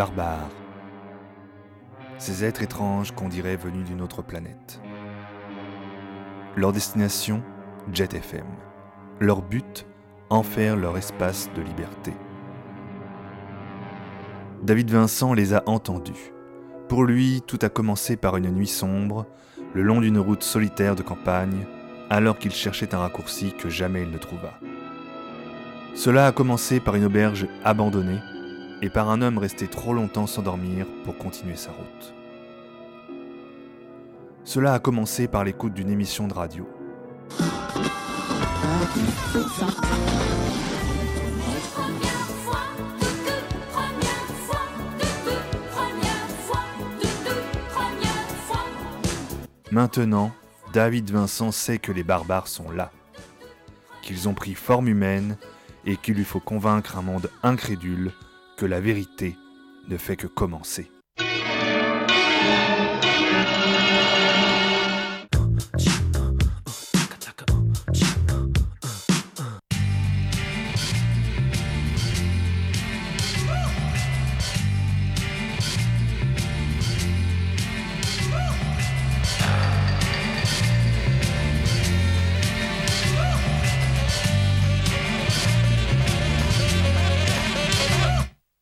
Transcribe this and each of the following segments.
Barbares. Ces êtres étranges qu'on dirait venus d'une autre planète. Leur destination, Jet FM. Leur but, en faire leur espace de liberté. David Vincent les a entendus. Pour lui, tout a commencé par une nuit sombre, le long d'une route solitaire de campagne, alors qu'il cherchait un raccourci que jamais il ne trouva. Cela a commencé par une auberge abandonnée et par un homme resté trop longtemps sans dormir pour continuer sa route. Cela a commencé par l'écoute d'une émission de radio. Maintenant, David Vincent sait que les barbares sont là, qu'ils ont pris forme humaine et qu'il lui faut convaincre un monde incrédule que la vérité ne fait que commencer.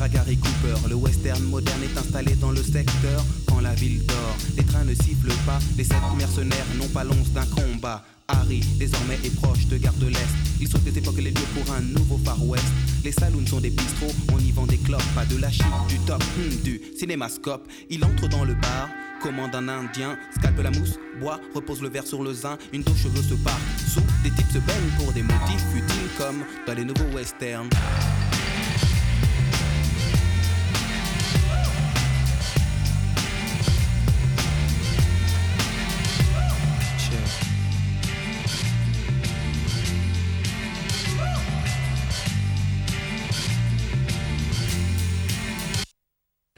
À Gary Cooper. Le western moderne est installé dans le secteur quand la ville dort. Les trains ne sifflent pas, les sept mercenaires n'ont pas l'once d'un combat. Harry, désormais, est proche de Gare de l'Est. Il souhaite des époques les lieux pour un nouveau Far West. Les saloons sont des bistrots, on y vend des clopes, pas de la chic, du top, hmm, du cinémascope. Il entre dans le bar, commande un indien, scalpe la mousse, boit, repose le verre sur le zin, une dos cheveux se part. Sous, des types se baignent pour des motifs futiles comme dans les nouveaux westerns.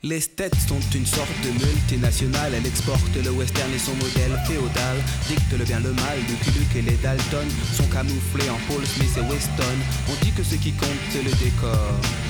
Les States sont une sorte de multinationale, elle exporte le western et son modèle féodal, dicte le bien le mal, Lucky Luke et les Dalton sont camouflés en Paul Smith et Weston. On dit que ce qui compte c'est le décor.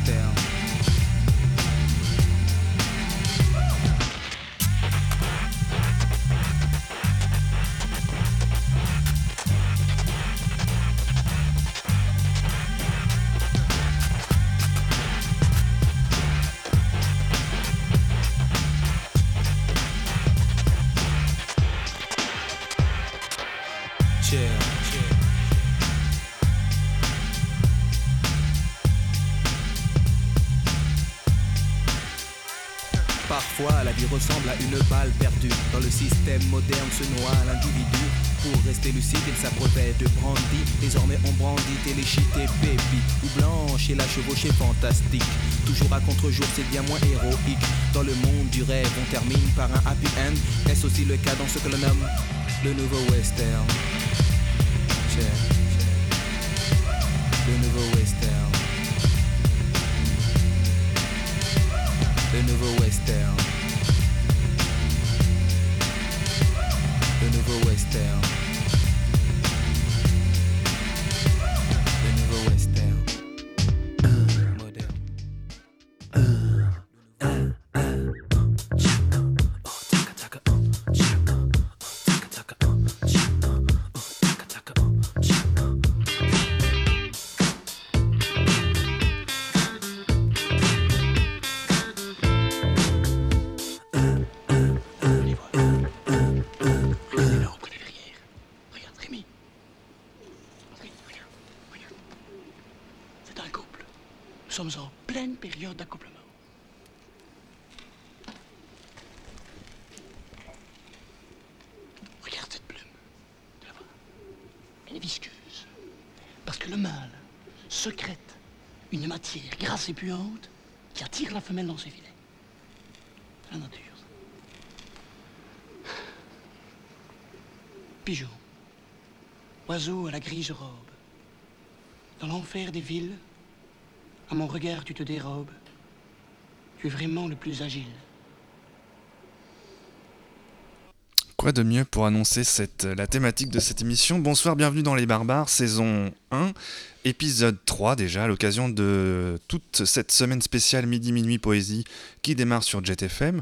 Vie ressemble à une balle perdue. Dans le système moderne se noie l'individu. Pour rester lucide, il s'abreuvait de brandy. Désormais, on brandit téléchite et baby. Ou blanche et la chevauchée fantastique. Toujours à contre-jour, c'est bien moins héroïque. Dans le monde du rêve, on termine par un happy end. Est-ce aussi le cas dans ce que l'on nomme le nouveau western? Qui attire la femelle dans ses filets. La nature. Pigeon, oiseau à la grise robe, dans l'enfer des villes, à mon regard tu te dérobes. Tu es vraiment le plus agile. Quoi de mieux pour annoncer cette, la thématique de cette émission Bonsoir, bienvenue dans Les Barbares, saison 1, épisode 3 déjà, à l'occasion de toute cette semaine spéciale Midi Minuit Poésie qui démarre sur JetFM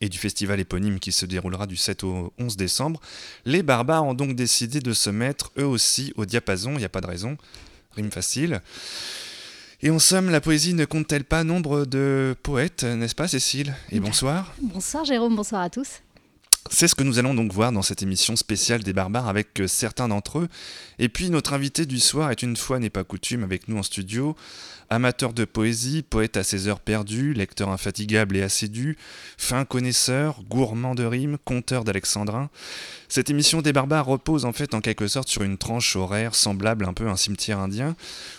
et du festival éponyme qui se déroulera du 7 au 11 décembre. Les Barbares ont donc décidé de se mettre eux aussi au diapason, il n'y a pas de raison, rime facile. Et en somme, la poésie ne compte-t-elle pas nombre de poètes, n'est-ce pas Cécile? Et bonsoir Bonsoir Jérôme, bonsoir à tous. C'est ce que nous allons donc voir dans cette émission spéciale des barbares avec euh, certains d'entre eux. Et puis notre invité du soir est une fois n'est pas coutume avec nous en studio. Amateur de poésie, poète à ses heures perdues, lecteur infatigable et assidu, fin connaisseur, gourmand de rimes, conteur d'alexandrin. Cette émission des barbares repose en fait en quelque sorte sur une tranche horaire semblable un peu à un cimetière indien,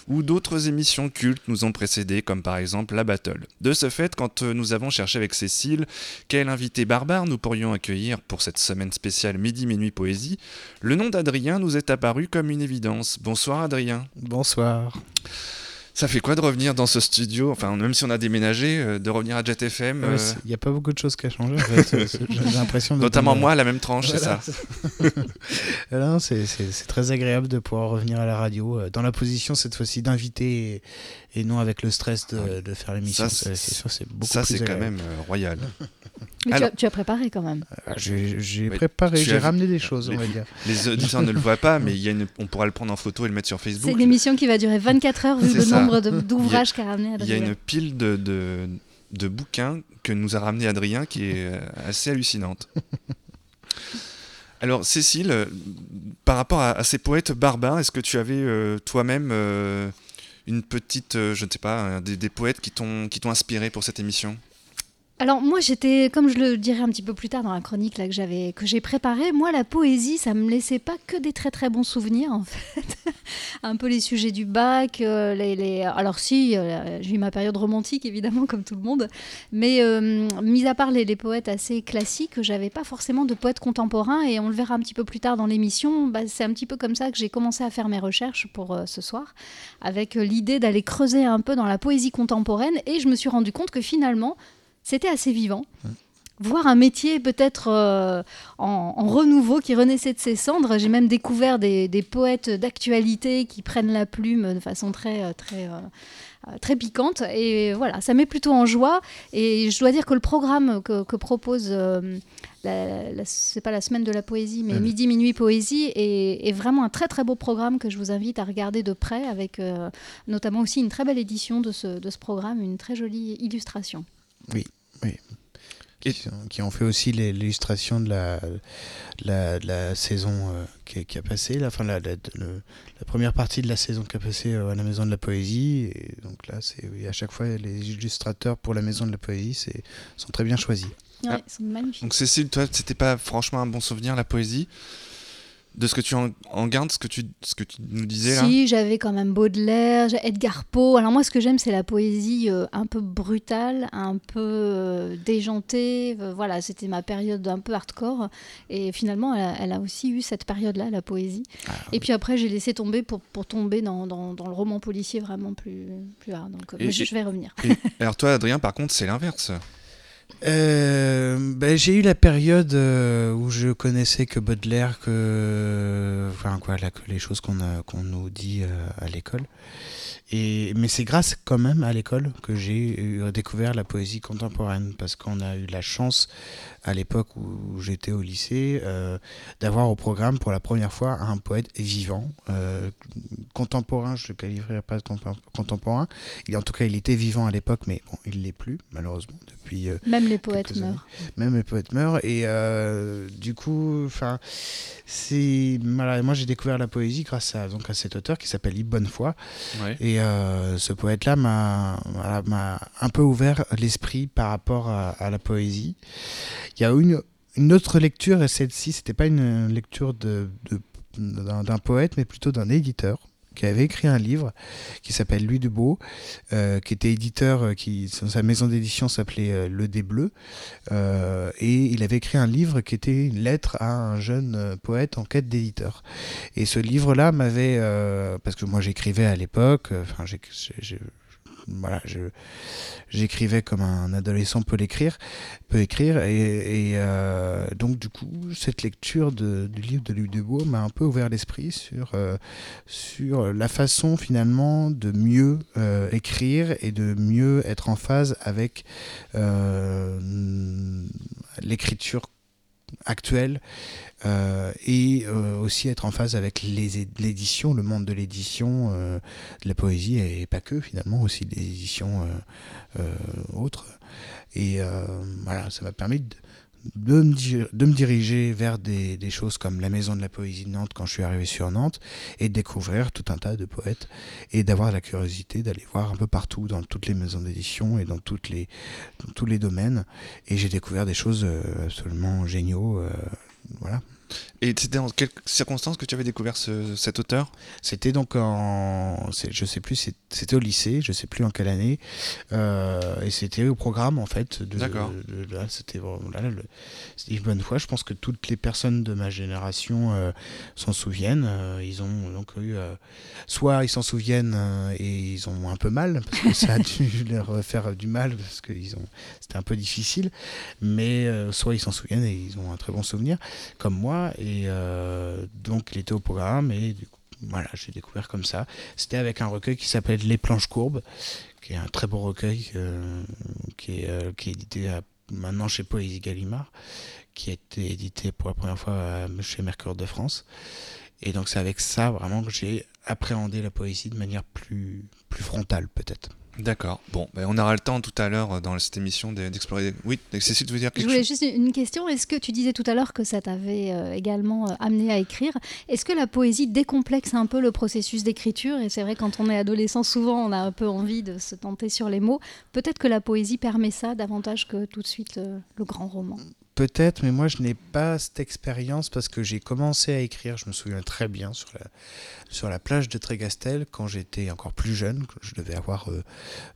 où d'autres émissions cultes nous ont précédés, comme par exemple la Battle. De ce fait, quand euh, nous avons cherché avec Cécile quel invité barbare nous pourrions accueillir pour cette semaine spéciale Midi Minuit Poésie, le nom d'Adrien nous est apparu comme une évidence. Bonsoir Adrien. Bonsoir. Ça fait quoi de revenir dans ce studio, enfin même si on a déménagé, euh, de revenir à Jet FM Il euh, n'y a pas beaucoup de choses qui ont changé. En fait. Euh, J'ai l'impression Notamment moi, la même tranche, c'est Voilà. ça. C'est- c'est c'est très agréable de pouvoir revenir à la radio euh, dans la position cette fois-ci d'invité et, non avec le stress de, de faire l'émission. Ça, C'est c'est- c'est c'est beaucoup Ça, plus c'est quand même euh, royal. Mais tu, as, tu as préparé quand même. Ah, J'ai préparé, j'ai ramené des choses, on les- va dire. Les auditeurs ne le voient pas, mais il y a une... on pourra le prendre en photo et le mettre sur C'est Facebook. une émission qui va durer 24 heures vu C'est le ça. nombre de- d'ouvrages qu'a ramené Il y a Adrien. une pile de, de, de bouquins que nous a ramené Adrien qui est euh, assez hallucinante. Alors, Cécile, euh, par rapport à, à ces poètes barbares, est-ce que tu avais euh, toi-même euh, une petite, euh, je ne sais pas, euh, des, des poètes qui t'ont inspiré pour cette émission? Alors moi j'étais, comme je le dirai un petit peu plus tard dans la chronique que j'avais, que j'ai préparée, moi la poésie ça me laissait pas que des très très bons souvenirs en fait. un peu les sujets du bac, euh, les, les- alors si, euh, j'ai eu ma période romantique évidemment comme tout le monde, mais euh, mis à part les, poètes assez classiques, j'avais pas forcément de poètes contemporains et on le verra un petit peu plus tard dans l'émission, bah, c'est un petit peu comme ça que j'ai commencé à faire mes recherches pour ce soir, avec l'idée d'aller creuser un peu dans la poésie contemporaine et je me suis rendu compte que finalement c'était assez vivant. Voir un métier peut-être euh, en, en renouveau qui renaissait de ses cendres. J'ai même découvert des, des poètes d'actualité qui prennent la plume de façon très, euh, très, euh, très piquante. Et voilà, ça met plutôt en joie. Et je dois dire que le programme que, que propose, euh, c'est pas la semaine de la poésie, mais Mhm. Midi Minuit Poésie, est, est vraiment un très très beau programme que je vous invite à regarder de près, avec euh, notamment aussi une très belle édition de ce, de ce programme, une très jolie illustration. Qui, sont- qui ont fait aussi les- l'illustration de la, la, saison euh, qui, qui a passé, la, fin, la, la, de- le- la première partie de la saison qui a passé euh, à la Maison de la Poésie. Et donc là, c'est oui, à chaque fois, les illustrateurs pour la Maison de la Poésie sont très bien choisis. Ouais, Ah. ils sont magnifiques. Donc, Cécile, toi, c'était pas franchement un bon souvenir, la poésie? De ce que tu en, en gardes, ce que tu, ce que tu nous disais là Si, j'avais quand même Baudelaire, Edgar Poe. Alors moi, ce que j'aime, c'est la poésie euh, un peu brutale, un peu euh, déjantée. Euh, voilà, c'était ma période un peu hardcore. Et finalement, elle a, elle a aussi eu cette période-là, la poésie. Ah, Et puis après, j'ai laissé tomber pour, pour tomber dans, dans- dans le roman policier vraiment plus, plus hard. Donc, Et- je, vais revenir. Et- alors toi, Adrien, par contre, c'est l'inverse. Euh, ben, j'ai eu la période euh, où je connaissais que Baudelaire, que, que les choses qu'on nous dit euh, à l'école. Mais c'est grâce quand même à l'école que j'ai découvert la poésie contemporaine, parce qu'on a eu la chance à l'époque où j'étais au lycée euh, d'avoir au programme pour la première fois un poète vivant, euh, contemporain, je ne le qualifierais pas contemporain. Il, en tout cas, il était vivant à l'époque, mais il l'est plus, malheureusement, depuis euh, Même les poètes meurent. même les poètes meurent. Et euh, du coup enfin c'est voilà, moi j'ai découvert la poésie grâce à donc à cet auteur qui s'appelle Yves Bonnefoy. Ouais. et euh, ce poète là m'a voilà, m'a un peu ouvert l'esprit par rapport à, à la poésie. Il y a une une autre lecture et celle-ci c'était pas une lecture de, d'un poète mais plutôt d'un éditeur qui avait écrit un livre qui s'appelle Louis Dubeau, euh, qui était éditeur, euh, qui sa maison d'édition s'appelait euh, Le Dé Bleu, et il avait écrit un livre qui était une lettre à un jeune poète en quête d'éditeur. Et ce livre-là m'avait, parce que moi j'écrivais à l'époque, enfin j'ai voilà, j'écrivais comme un adolescent peut l'écrire, peut écrire, et, euh, donc du coup, cette lecture du livre de Luc Dubois m'a un peu ouvert l'esprit sur, euh, sur la façon finalement de mieux euh, écrire et de mieux être en phase avec l'écriture actuelle et euh, aussi être en phase avec l'édition, le monde de l'édition, euh, de la poésie et pas que finalement aussi des éditions autres. Et voilà, ça m'a permis de, de me, de me, diriger vers des, des, choses comme la Maison de la Poésie de Nantes quand je suis arrivé sur Nantes et de découvrir tout un tas de poètes et d'avoir la curiosité d'aller voir un peu partout dans toutes les maisons d'édition et dans, toutes les, dans tous les domaines. Et j'ai découvert des choses absolument géniaux voilà. Et c'était dans quelles circonstances que tu avais découvert cet auteur? C'était donc en. Je sais plus, c'était au lycée, je sais plus en quelle année. Euh, et c'était au programme, en fait. D'accord. C'était une bonne fois. Je pense que toutes les personnes de ma génération euh, s'en souviennent. Euh, ils ont donc eu. soit ils s'en souviennent et ils ont un peu mal, parce que ça a dû leur faire du mal, parce que c'était un peu difficile. Mais soit ils s'en souviennent et ils ont un très bon souvenir, comme moi. Et euh, donc, il était au programme et voilà, j'ai découvert comme ça. C'était avec un recueil qui s'appelle Les planches courbes, qui est un très beau recueil euh, qui, est, euh, qui est édité maintenant chez Poésie Gallimard, qui a été édité pour la première fois chez Mercure de France. Et donc c'est avec ça vraiment que j'ai appréhendé la poésie de manière plus frontale peut-être. D'accord. Bon, ben on aura le temps tout à l'heure euh, dans cette émission d'explorer. Oui, Cécile, tu veux dire quelque chose? Je voulais juste une question. Est-ce que tu disais tout à l'heure que ça t'avait euh, également euh, amené à écrire? Est-ce que la poésie décomplexe un peu le processus d'écriture? Et c'est vrai, quand on est adolescent, souvent on a un peu envie de se tenter sur les mots. Peut-être que la poésie permet ça davantage que tout de suite le grand roman. Peut-être, mais moi je n'ai pas cette expérience parce que j'ai commencé à écrire, je me souviens très bien, sur la, sur la plage de Trégastel quand j'étais encore plus jeune, je devais avoir 12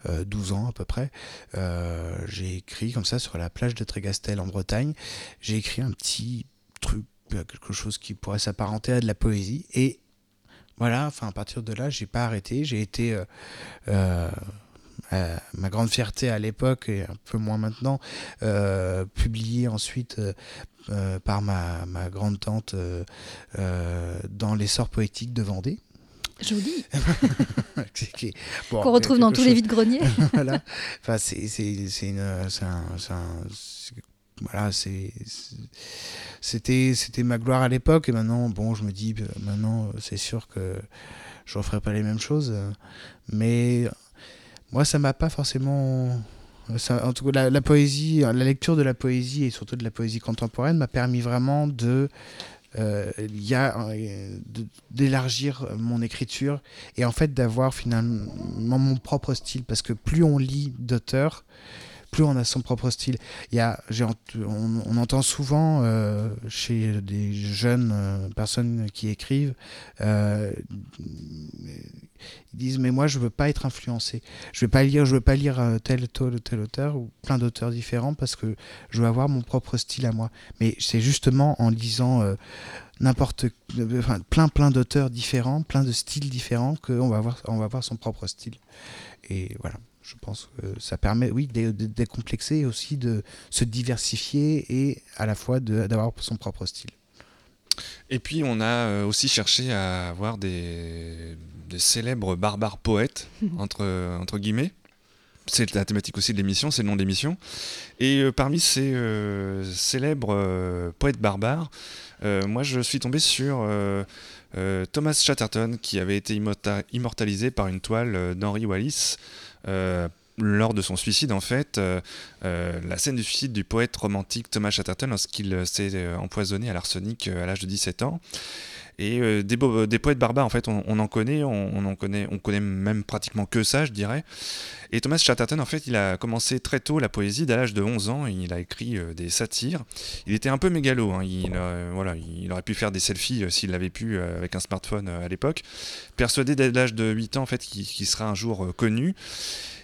euh, euh, ans à peu près. Euh, j'ai écrit comme ça sur la plage de Trégastel en Bretagne. J'ai écrit un petit truc, quelque chose qui pourrait s'apparenter à de la poésie. Et voilà, enfin à partir de là, j'ai pas arrêté. J'ai été euh, ma grande fierté à l'époque et un peu moins maintenant, euh, publié ensuite euh, par ma, ma, grande tante dans l'essor poétique de Vendée. Joli. Qu'on retrouve dans tous les vides greniers. voilà. Enfin, c'est une, voilà, c'était c'était ma gloire à l'époque et maintenant bon, je me dis maintenant c'est sûr que je referai pas les mêmes choses, mais moi, ça m'a pas forcément. en tout cas, la, poésie, la lecture de la poésie et surtout de la poésie contemporaine m'a permis vraiment de. Euh, y a d'élargir mon écriture et en fait d'avoir finalement mon propre style parce que plus on lit d'auteurs plus on a son propre style. Il y a, on, entend souvent euh, chez des jeunes euh, personnes qui écrivent, euh, ils disent mais moi je veux pas être influencé. Je veux pas lire, je veux pas lire tel tel tel auteur ou plein d'auteurs différents parce que je veux avoir mon propre style à moi. Mais c'est justement en lisant n'importe enfin, plein plein d'auteurs différents, plein de styles différents qu'on va avoir on va avoir son propre style. Et voilà je pense que ça permet, oui, de, décomplexer et aussi de se diversifier et à la fois d'avoir son propre style. Et puis on a euh, aussi cherché à avoir des, célèbres barbares poètes, entre, entre guillemets. C'est la thématique aussi de l'émission, c'est le nom de l'émission. Et euh, parmi ces euh, célèbres poètes barbares, moi je suis tombé sur Thomas Chatterton qui avait été immortalisé par une toile d'Henry Wallis euh, lors de son suicide, en fait, euh, euh, la scène du suicide du poète romantique Thomas Chatterton lorsqu'il s'est empoisonné à l'arsenic à l'âge de 17 ans. Et euh, des, des, poètes barbares, en fait, on, en connaît, on, en connaît, on connaît même pratiquement que ça, je dirais. Et Thomas Chatterton, en fait, il a commencé très tôt la poésie, dès l'âge de 11 ans, il a écrit des satires. Il était un peu mégalo, hein. il, voilà, il aurait pu faire des selfies s'il l'avait pu avec un smartphone à l'époque. Persuadé dès l'âge de 8 ans, en fait, qu'il sera un jour connu.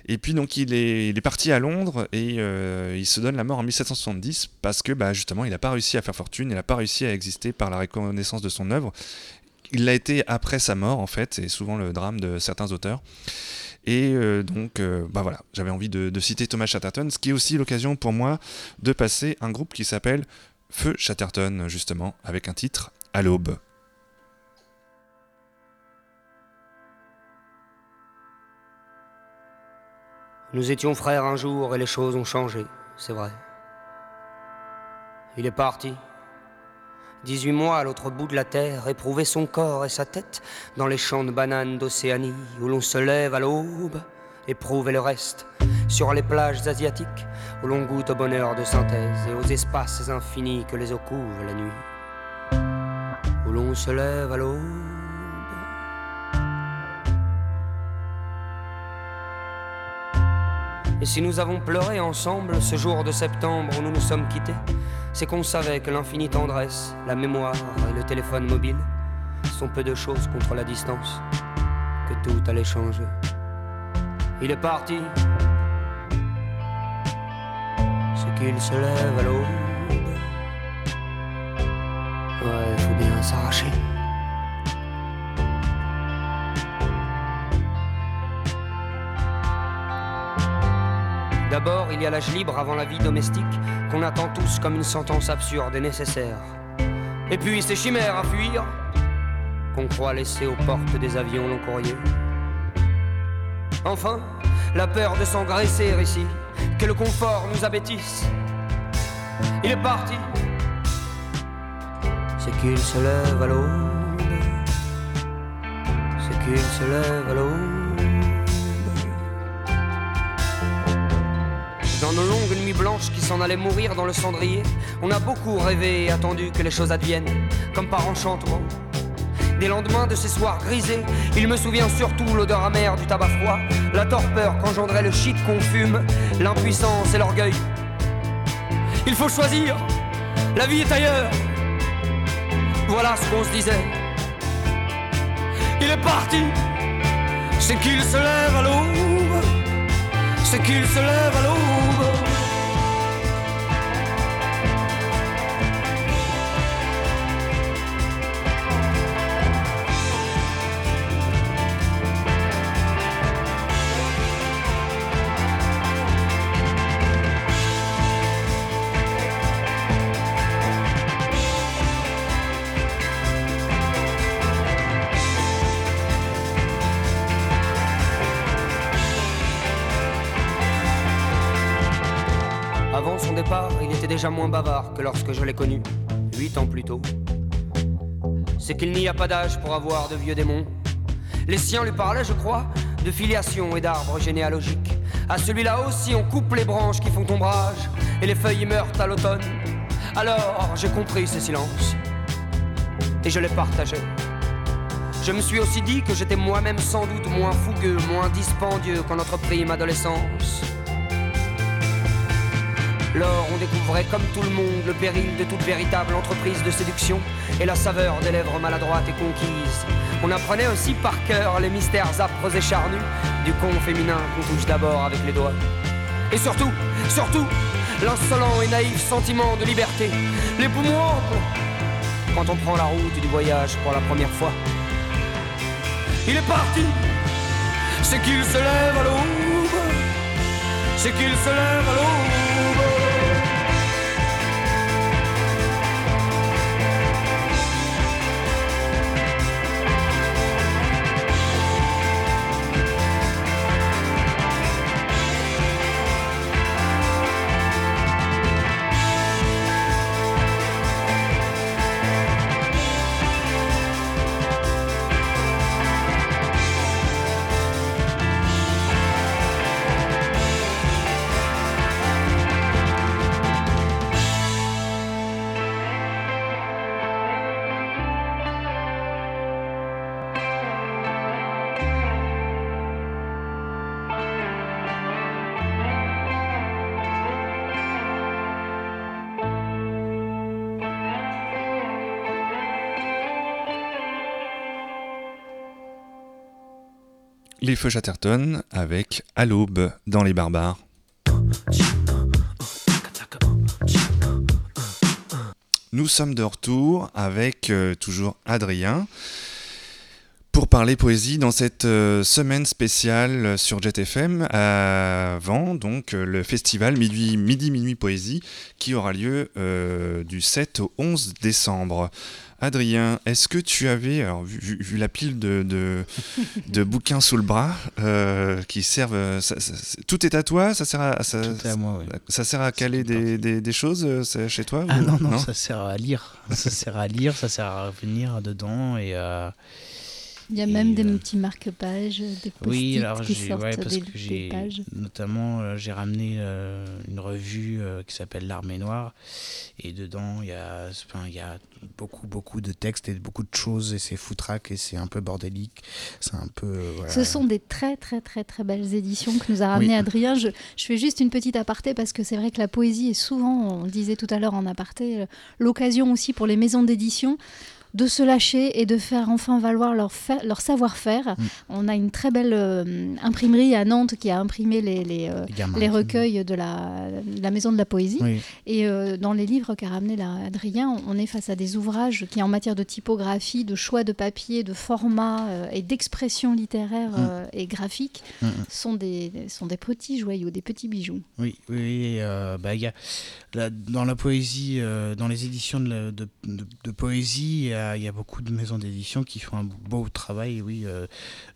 Et puis donc il est, parti à Londres et euh, il se donne la mort en 1770 parce que bah, justement il n'a pas réussi à faire fortune, il n'a pas réussi à exister par la reconnaissance de son œuvre. Il l'a été après sa mort en fait, c'est souvent le drame de certains auteurs. Et euh, donc, euh, bah voilà, j'avais envie de, de, citer Thomas Chatterton, ce qui est aussi l'occasion pour moi de passer un groupe qui s'appelle Feu Chatterton, justement, avec un titre À l'aube. Nous étions frères un jour et les choses ont changé, c'est vrai. Il est parti. 18 mois à l'autre bout de la terre, éprouver son corps et sa tête dans les champs de bananes d'Océanie où l'on se lève à l'aube, éprouver le reste sur les plages asiatiques où l'on goûte au bonheur de synthèse et aux espaces infinis que les eaux couvrent la nuit, où l'on se lève à l'aube. Et si nous avons pleuré ensemble ce jour de septembre où nous nous sommes quittés, c'est qu'on savait que l'infinie tendresse, la mémoire et le téléphone mobile sont peu de choses contre la distance, que tout allait changer. Il est parti, c'est qu'il se lève à l'aube. Ouais, faut bien s'arracher. D'abord, il y a l'âge libre avant la vie domestique, qu'on attend tous comme une sentence absurde et nécessaire. Et puis ces chimères à fuir, qu'on croit laisser aux portes des avions long courrier. Enfin, la peur de s'engraisser ici, que le confort nous abêtisse. Il est parti, c'est qu'il se lève à l'aube, c'est qu'il se lève à l'aube. Nos longues nuits blanches qui s'en allaient mourir dans le cendrier, on a beaucoup rêvé et attendu que les choses adviennent, comme par enchantement. Des lendemains de ces soirs grisés, il me souvient surtout l'odeur amère du tabac froid, la torpeur qu'engendrait le shit qu'on fume, l'impuissance et l'orgueil. Il faut choisir, la vie est ailleurs. Voilà ce qu'on se disait. Il est parti, c'est qu'il se lève à l'aube, c'est qu'il se lève à l'aube. Déjà moins bavard que lorsque je l'ai connu, huit ans plus tôt. C'est qu'il n'y a pas d'âge pour avoir de vieux démons. Les siens lui parlaient, je crois, de filiation et d'arbres généalogiques. À celui-là aussi, on coupe les branches qui font ombrage et les feuilles meurent à l'automne. Alors, j'ai compris ces silences et je les partageais. Je me suis aussi dit que j'étais moi-même sans doute moins fougueux, moins dispendieux qu'en notre prime adolescence. Lors, on découvrait comme tout le monde le péril de toute véritable entreprise de séduction et la saveur des lèvres maladroites et conquises. On apprenait aussi par cœur les mystères âpres et charnus du con féminin qu'on touche d'abord avec les doigts. Et surtout, surtout, l'insolent et naïf sentiment de liberté, les poumons quand on prend la route du voyage pour la première fois. Il est parti, c'est qu'il se lève à l'aube, c'est qu'il se lève à l'aube. Les Feux Chatterton avec À l'aube dans les barbares. Nous sommes de retour avec euh, toujours Adrien pour parler poésie dans cette euh, semaine spéciale sur Jet FM avant donc euh, le festival Midi Midi Minuit Poésie qui aura lieu du 7 au 11 décembre. Adrien, est-ce que tu avais, alors, vu, la pile de, de, bouquins sous le bras euh, qui servent. Euh, tout est à toi Ça sert à, ça, à moi, Ça sert à caler des, des, choses euh, chez toi Ah non, non, ça sert à lire. ça sert à lire, ça sert à revenir dedans et à. Il y a même des petits marque-pages, des post Oui, alors qui sortent ouais, parce des, que j'ai notamment euh, j'ai ramené euh, une revue euh, qui s'appelle L'Armée Noire. Et dedans il y a enfin, il y a beaucoup beaucoup de textes et beaucoup de choses et c'est foutraque et c'est un peu bordélique, c'est un peu voilà. Ce sont des très très très très belles éditions que nous a ramené Adrien. Je, je, fais juste une petite aparté parce que c'est vrai que la poésie est souvent, on disait tout à l'heure en aparté, l'occasion aussi pour les maisons d'édition de se lâcher et de faire enfin valoir leur, leur savoir-faire. Mm. On a une très belle euh, imprimerie à Nantes qui a imprimé les, les, euh, les, recueils de la, la, Maison de la Poésie. Et euh, dans les livres qu'a ramené Adrien, on est face à des ouvrages qui, en matière de typographie, de choix de papier, de format et d'expression littéraire mm. et graphique, mm, sont, des, sont des petits joyaux, des petits bijoux. Oui, oui bah, y a, dans la poésie, dans les éditions de, de, de poésie, il y a beaucoup de maisons d'édition qui font un beau travail, oui, euh,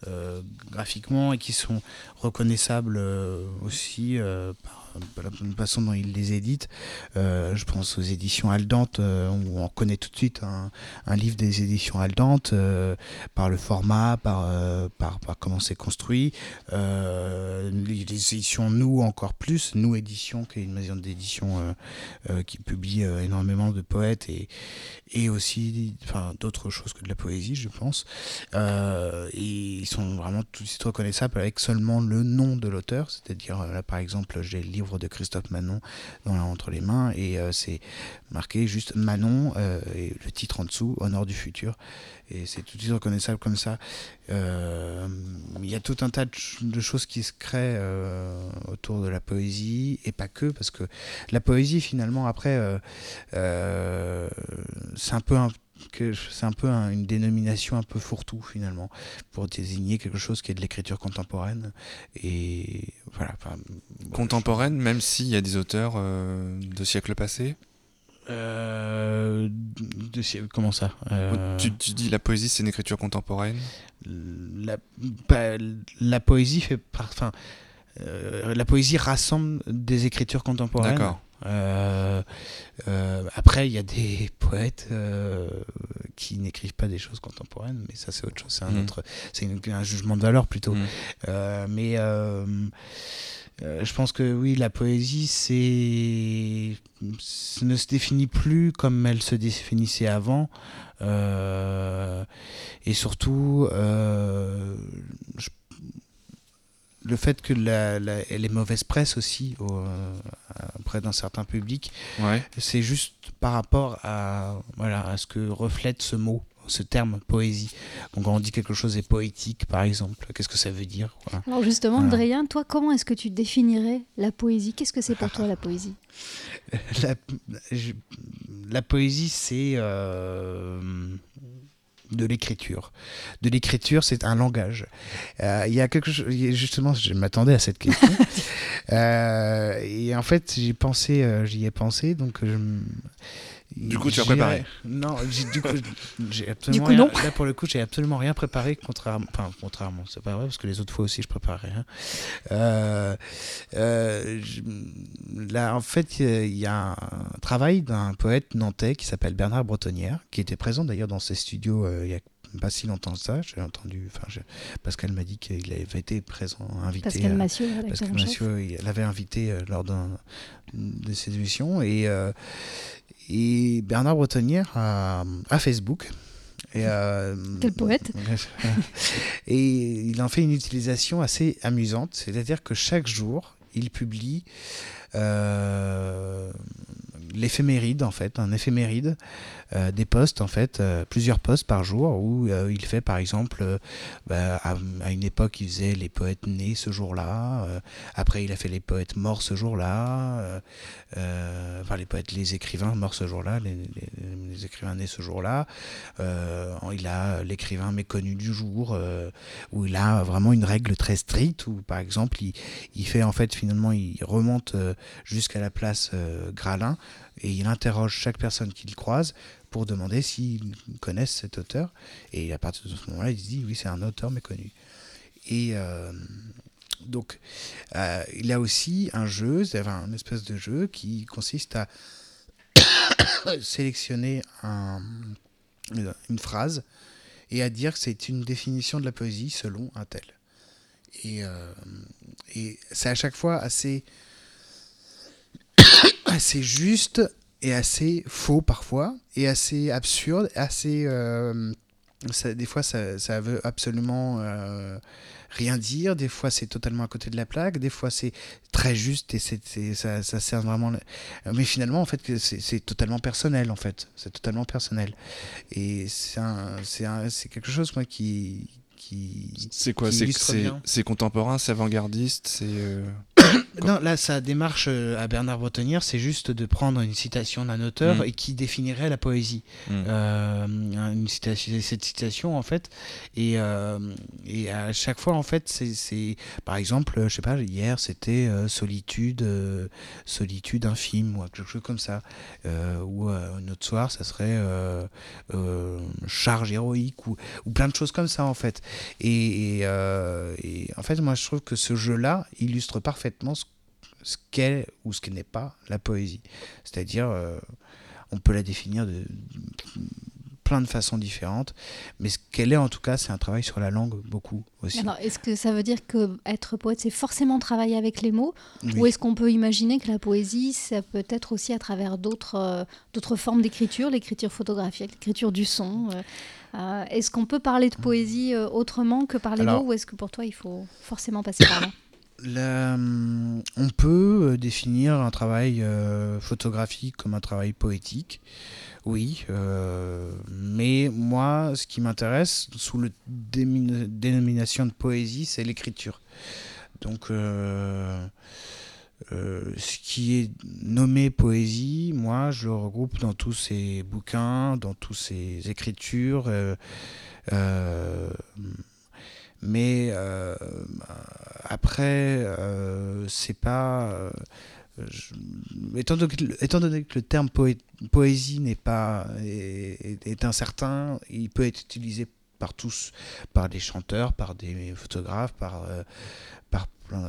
euh, graphiquement et qui sont reconnaissables euh, aussi par la façon dont il les édite. Euh, je pense aux éditions Aldante, euh, où on reconnaît tout de suite un, livre des éditions Aldante euh, par le format, par, par, comment c'est construit. Les, éditions Nous encore plus, Nous Édition, qui est une maison d'édition qui publie énormément de poètes et, et aussi enfin, d'autres choses que de la poésie, je pense. et ils sont vraiment tout de suite reconnaissables avec seulement le nom de l'auteur, c'est-à-dire là par exemple j'ai le livre de Christophe Manon dans, entre les mains et euh, c'est marqué juste Manon euh, et le titre en dessous, Au nord du futur. Et c'est tout de suite reconnaissable comme ça. Euh, il y a tout un tas de, choses qui se créent autour de la poésie et pas que, parce que la poésie finalement après, c'est un peu un que c'est un peu une dénomination un peu fourre-tout finalement pour désigner quelque chose qui est de l'écriture contemporaine. Et voilà contemporaine même s'il y a des auteurs euh, de siècles passés? Euh, de, comment ça? Euh, tu, dis la poésie c'est une écriture contemporaine? La, la poésie fait enfin la poésie rassemble des écritures contemporaines. D'accord euh, euh, après, il y a des poètes euh, qui n'écrivent pas des choses contemporaines, mais ça c'est autre chose, c'est un mm. autre, c'est un jugement de valeur plutôt. Mm. mais je pense que oui, la poésie, c'est ne se définit plus comme elle se définissait avant. et surtout, je le fait que la, elle est mauvaise presse aussi euh, auprès d'un certain public, c'est juste par rapport à, voilà, à ce que reflète ce mot, ce terme poésie. Donc quand on dit quelque chose est poétique, par exemple, qu'est-ce que ça veut dire Alors justement, Adrien, toi, comment est-ce que tu définirais la poésie? Qu'est-ce que c'est pour toi la poésie? La, la, poésie, c'est... Euh, de l'écriture. De l'écriture, c'est un langage. Euh, il y a quelque chose, justement, je m'attendais à cette question. Euh, et en fait, j'ai pensé, euh, j'y ai pensé, donc je, du coup, tu as préparé Non, du coup, j'ai absolument rien, Là, pour le coup, j'ai absolument rien préparé, contrairement. Enfin, contrairement, c'est pas vrai, parce que les autres fois aussi, je préparais rien. Euh, euh, là, en fait, il y a un travail d'un poète nantais qui s'appelle Bernard Bretonnière, qui était présent d'ailleurs dans ses studios euh, il y a pas si longtemps que ça. J'ai entendu. Enfin, Pascal m'a dit qu'il avait été présent, invité. Pascal Massieu, Pascal Massieu, il l'avait invité lors d'un de ses émissions et et Bernard Bretonnière a, Facebook. Et, euh, Quel poète Et il en fait une utilisation assez amusante, c'est-à-dire que chaque jour, il publie euh, l'éphéméride en fait, un éphéméride, euh, des postes en fait, euh, plusieurs postes par jour où euh, il fait par exemple, bah, à, une époque il faisait les poètes nés ce jour-là, après il a fait les poètes morts ce jour-là, enfin les poètes, les écrivains morts ce jour-là, les, les, les, écrivains nés ce jour-là, il a l'écrivain méconnu du jour où il a vraiment une règle très stricte où par exemple il, il fait en fait finalement il remonte jusqu'à la place Gralin et il interroge chaque personne qu'il croise pour demander s'ils connaissent cet auteur. Et à partir de ce moment-là, il se dit oui, c'est un auteur méconnu. Et euh, donc, euh, il a aussi un jeu, c'est un espèce de jeu qui consiste à sélectionner un, une phrase et à dire que c'est une définition de la poésie selon un tel. Et, euh, et c'est à chaque fois assez assez juste et assez faux parfois, et assez absurde, assez... Euh, ça, des fois, ça, ça veut absolument euh, rien dire. Des fois, c'est totalement à côté de la plaque. Des fois, c'est très juste et c'est, ça, ça sert vraiment. Mais finalement, en fait, c'est, totalement personnel. En fait, c'est totalement personnel. Et c'est quelque chose moi, qui, c'est quoi? C'est contemporain, c'est avant-gardiste, c'est. Euh, non, là, sa démarche euh, à Bernard Bretonnière, c'est juste de prendre une citation d'un auteur mm. et qui définirait la poésie. Mm. Euh, une citation, cette citation, en fait, et, et à chaque fois, en fait, c'est. Par exemple, je sais pas, hier, c'était Solitude, Solitude infime, ou quelque chose comme ça. ou un autre soir, ça serait Charge héroïque, ou, ou plein de choses comme ça, en fait. Euh, et, en fait, moi, je trouve que ce jeu-là illustre parfaitement ce, qu'est ou ce qui n'est pas la poésie. C'est-à-dire, euh, on peut la définir de, plein de façons différentes, mais ce qu'elle est en tout cas, c'est un travail sur la langue beaucoup aussi. est-ce que ça veut dire que être poète, c'est forcément travailler avec les mots, ou est-ce qu'on peut imaginer que la poésie, ça peut être aussi à travers d'autres euh, d'autres formes d'écriture, l'écriture photographique, l'écriture du son euh, est-ce qu'on peut parler de poésie euh, autrement que par les mots ou est-ce que pour toi il faut forcément passer par là? On peut euh, définir un travail photographique comme un travail poétique, oui, mais moi ce qui m'intéresse sous la dénomination de poésie c'est l'écriture. Donc euh, ce qui est nommé poésie, moi, je le regroupe dans tous ces bouquins, dans tous ces écritures. Euh, euh, mais après, c'est pas. étant, donné que, étant, donné que, le terme poésie n'est pas est, est, incertain, il peut être utilisé par tous, par des chanteurs, par des photographes, par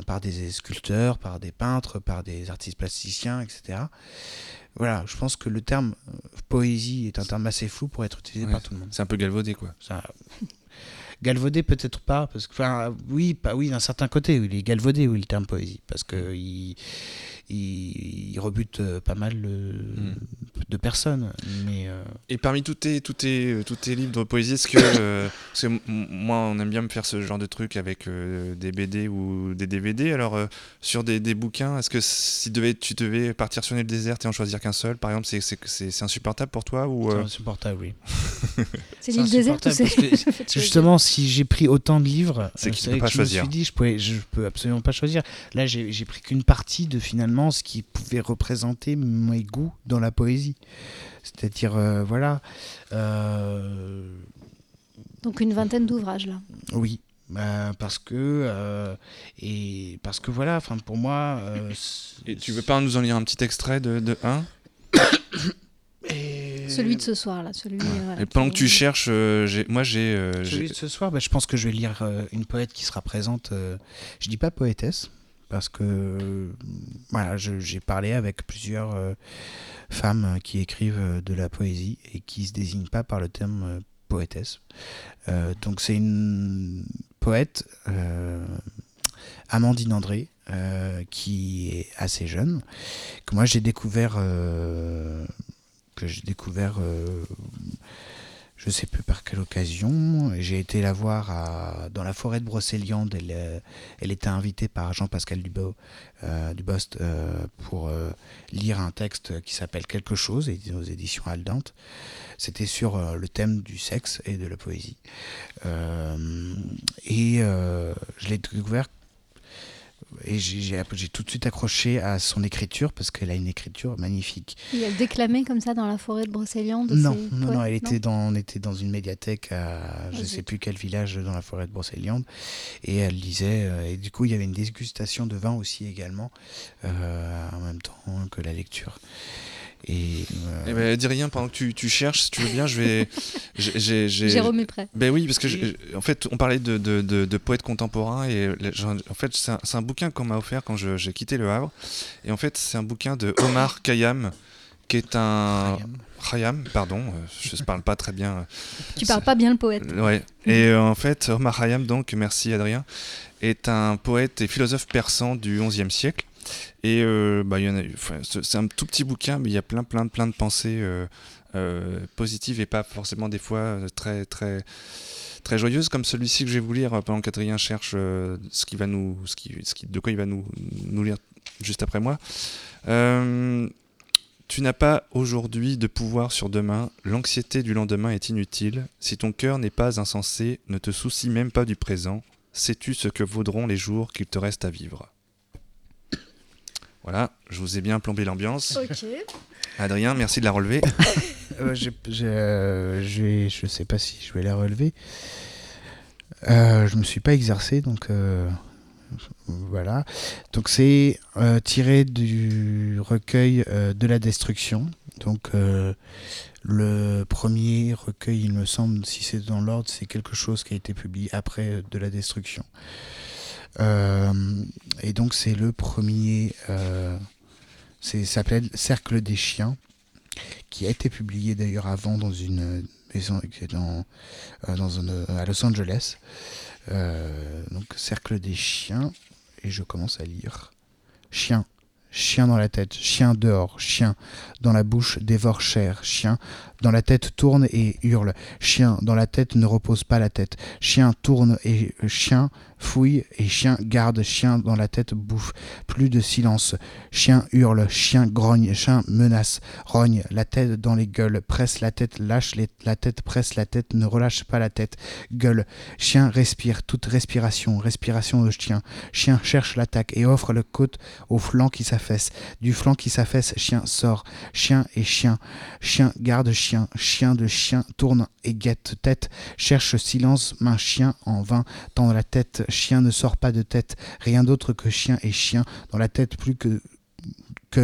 par des sculpteurs, par des peintres, par des artistes plasticiens, etc. Voilà, je pense que le terme euh, poésie est un terme assez flou pour être utilisé par tout le monde. C'est un peu galvaudé, quoi. Ça... galvaudé peut-être pas, parce que, enfin, oui, pas, oui, d'un certain côté, il est galvaudé, oui, le terme poésie, parce que il, il, rebute euh, pas mal hmm. de personnes. Mais, euh, Et parmi tous tes, tous tes, tous tes livres de poésie, est-ce que, euh, que moi, on aime bien me faire ce genre de truc avec des BD ou des DVD. Alors, sur des, des bouquins, est-ce que si devais, tu devais partir sur une île déserte et en choisir qu'un seul, par exemple, c'est insupportable pour toi ou C'est insupportable, oui. c'est l'île déserte Justement, si j'ai pris autant de livres, c'est que je me suis dit, je, pouvais, je peux absolument pas choisir. Là, j'ai pris qu'une partie de finalement ce qui pouvait représenter mes goûts dans la poésie. C'est-à-dire, euh, voilà. Euh, Donc une vingtaine d'ouvrages là. Oui. Euh, parce que et parce que voilà enfin pour moi et tu veux pas nous en lire un petit extrait de, de un? Celui de ce soir là, celui. et pendant que tu cherches, moi j'ai. celui de ce soir, bah, je pense que je vais lire une poète qui sera présente. je dis pas poétesse, parce que voilà, j'ai parlé avec plusieurs euh, femmes qui écrivent euh, de la poésie et qui ne se désignent pas par le terme euh, poétesse. donc c'est une poète, Amandine André, qui est assez jeune, que moi j'ai découvert, que j'ai découvert je sais plus par quelle occasion. J'ai été la voir à, dans la forêt de Brocéliande. Elle, euh, était invitée par Jean-Pascal euh, Dubost euh, pour lire un texte qui s'appelle Quelque chose, et aux éditions Aldante. C'était sur le thème du sexe et de la poésie. Et je l'ai découvert et j'ai tout de suite accroché à son écriture parce qu'elle a une écriture magnifique. Et elle déclamait comme ça dans la forêt de Brocéliande. Non, non, ouais, non, elle était dans, on était dans une médiathèque à je Ah, sais plus quel village dans la forêt de Brocéliande et elle lisait euh, et du coup il y avait une dégustation de vin aussi également euh, en même temps que la lecture. Et euh, Eh ben, dis rien pendant que tu, tu cherches, si tu veux bien, je vais. j'ai- j'ai- j'ai- Jérôme est prêt. Ben oui, parce que je- en fait, on parlait de, de, de, de poètes contemporains et en fait, c'est un, c'est un bouquin qu'on m'a offert quand je- j'ai quitté Le Havre. Et en fait, c'est un bouquin de Omar Khayyam, qui est un. Khayyam. Khayyam, pardon, euh, je ne parle pas très bien. Tu parles pas bien le poète. Ouais. Et euh, en fait, Omar Khayyam, donc, merci Adrien, est un poète et philosophe persan du XIe siècle. Et euh, bah, c'est un tout petit bouquin, mais il y a plein, plein, plein de pensées euh, euh, positives et pas forcément des fois euh, très, très, très joyeuses, comme celui-ci que je vais vous lire euh, pendant qu'Adrien cherche ce qui va nous, ce qui, ce qui, de quoi il va nous, nous lire juste après moi. Tu n'as pas aujourd'hui de pouvoir sur demain, l'anxiété du lendemain est inutile. Si ton cœur n'est pas insensé, ne te soucie même pas du présent. Sais-tu ce que vaudront les jours qu'il te reste à vivre? Voilà, je vous ai bien plombé l'ambiance. Ok. Adrien, merci de la relever. Euh, j'ai- euh, je sais pas si je vais la relever. Euh, je me suis pas exercé, donc euh, voilà. Donc c'est euh, tiré du recueil euh, de la destruction. Donc euh, le premier recueil, il me semble, si c'est dans l'ordre, c'est quelque chose qui a été publié après euh, de la destruction. Euh, et donc c'est le premier. Euh, c'est ça s'appelle Cercle des chiens qui a été publié d'ailleurs avant dans une dans, euh, dans une- à Los Angeles. Donc Cercle des chiens, et je commence à lire. Chien, chien dans la tête, chien dehors, chien dans la bouche dévore chair, chien dans la tête tourne et hurle, chien dans la tête ne repose pas la tête, chien tourne et chien fouille et chien garde, chien dans la tête bouffe, plus de silence, chien hurle, chien grogne, chien menace, rogne la tête dans les gueules, presse la tête, lâche la tête, presse la tête, ne relâche pas la tête, gueule, chien respire, toute respiration, respiration de chien, chien cherche l'attaque et offre le côte au flanc qui s'affaisse, du flanc qui s'affaisse, chien sort, chien et chien, chien garde chien, chien de chien tourne et guette, tête. Cherche silence, main chien en vain, tend la tête, chien ne sort pas de tête, rien d'autre que chien et chien, dans la tête plus que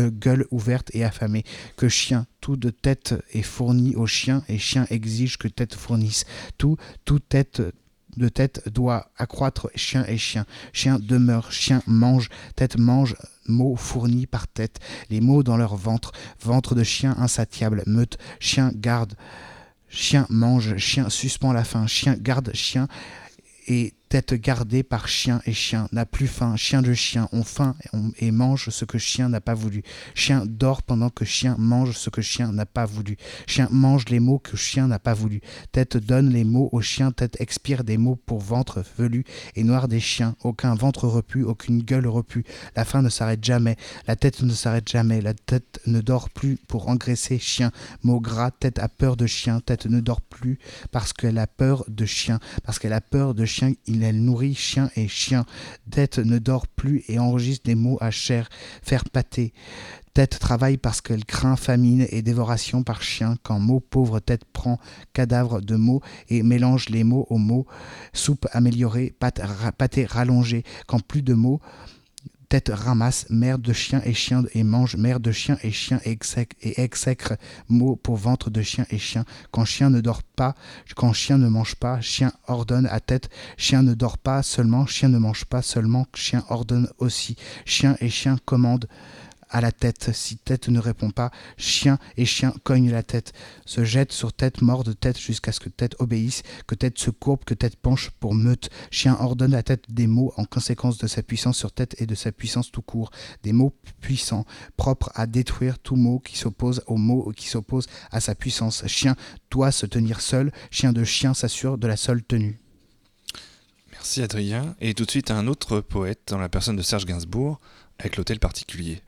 gueule ouverte et affamée, que chien, tout de tête est fourni au chien, et chien exige que tête fournisse. Tout, tout tête de tête doit accroître chien et chien. Chien demeure, chien mange, tête mange, mots fournis par tête, les mots dans leur ventre, ventre de chien insatiable, meute, chien garde, chien mange, chien suspend la faim, chien garde, chien et tête gardée par chien et chien, n'a plus faim, chien de chien, ont faim et on- et mange ce que chien n'a pas voulu. Chien dort pendant que chien mange ce que chien n'a pas voulu. Chien mange les mots que chien n'a pas voulu. Tête donne les mots au chien, tête expire des mots pour ventre velu et noir des chiens. Aucun ventre repu, aucune gueule repue. La faim ne s'arrête jamais, la tête ne s'arrête jamais, la tête ne dort plus pour engraisser chien. Mot gras, tête a peur de chien, tête ne dort plus parce qu'elle a peur de chien, parce qu'elle a peur de chien, elle nourrit chien et chien. Tête ne dort plus et enregistre des mots à chair, faire pâter. Tête travaille parce qu'elle craint famine et dévoration par chien. Quand mot pauvre tête prend cadavre de mots et mélange les mots aux mots. Soupe améliorée, pâté rallongé. Quand plus de mots, tête ramasse, mère de chien et chien et mange, mère de chien et chien et exècre, et exècre mot pour ventre de chien et chien. Quand chien ne dort pas, quand chien ne mange pas, chien ordonne à tête, chien ne dort pas seulement, chien ne mange pas seulement, chien ordonne aussi. Chien et chien commandent à la tête. Si tête ne répond pas, chien et chien cognent la tête. Se jette sur tête, mord tête jusqu'à ce que tête obéisse, que tête se courbe, que tête penche pour meute. Chien ordonne à tête des mots en conséquence de sa puissance sur tête et de sa puissance tout court. Des mots puissants, propres à détruire tout mot qui s'oppose au mot qui s'oppose à sa puissance. Chien doit se tenir seul, chien de chien s'assure de la seule tenue. Merci Adrien. Et tout de suite un autre poète dans la personne de Serge Gainsbourg avec l'hôtel particulier.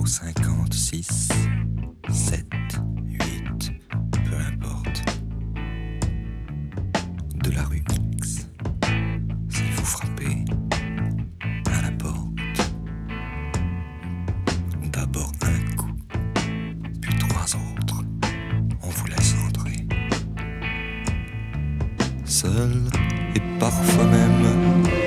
Au 56, 7, Et parfois même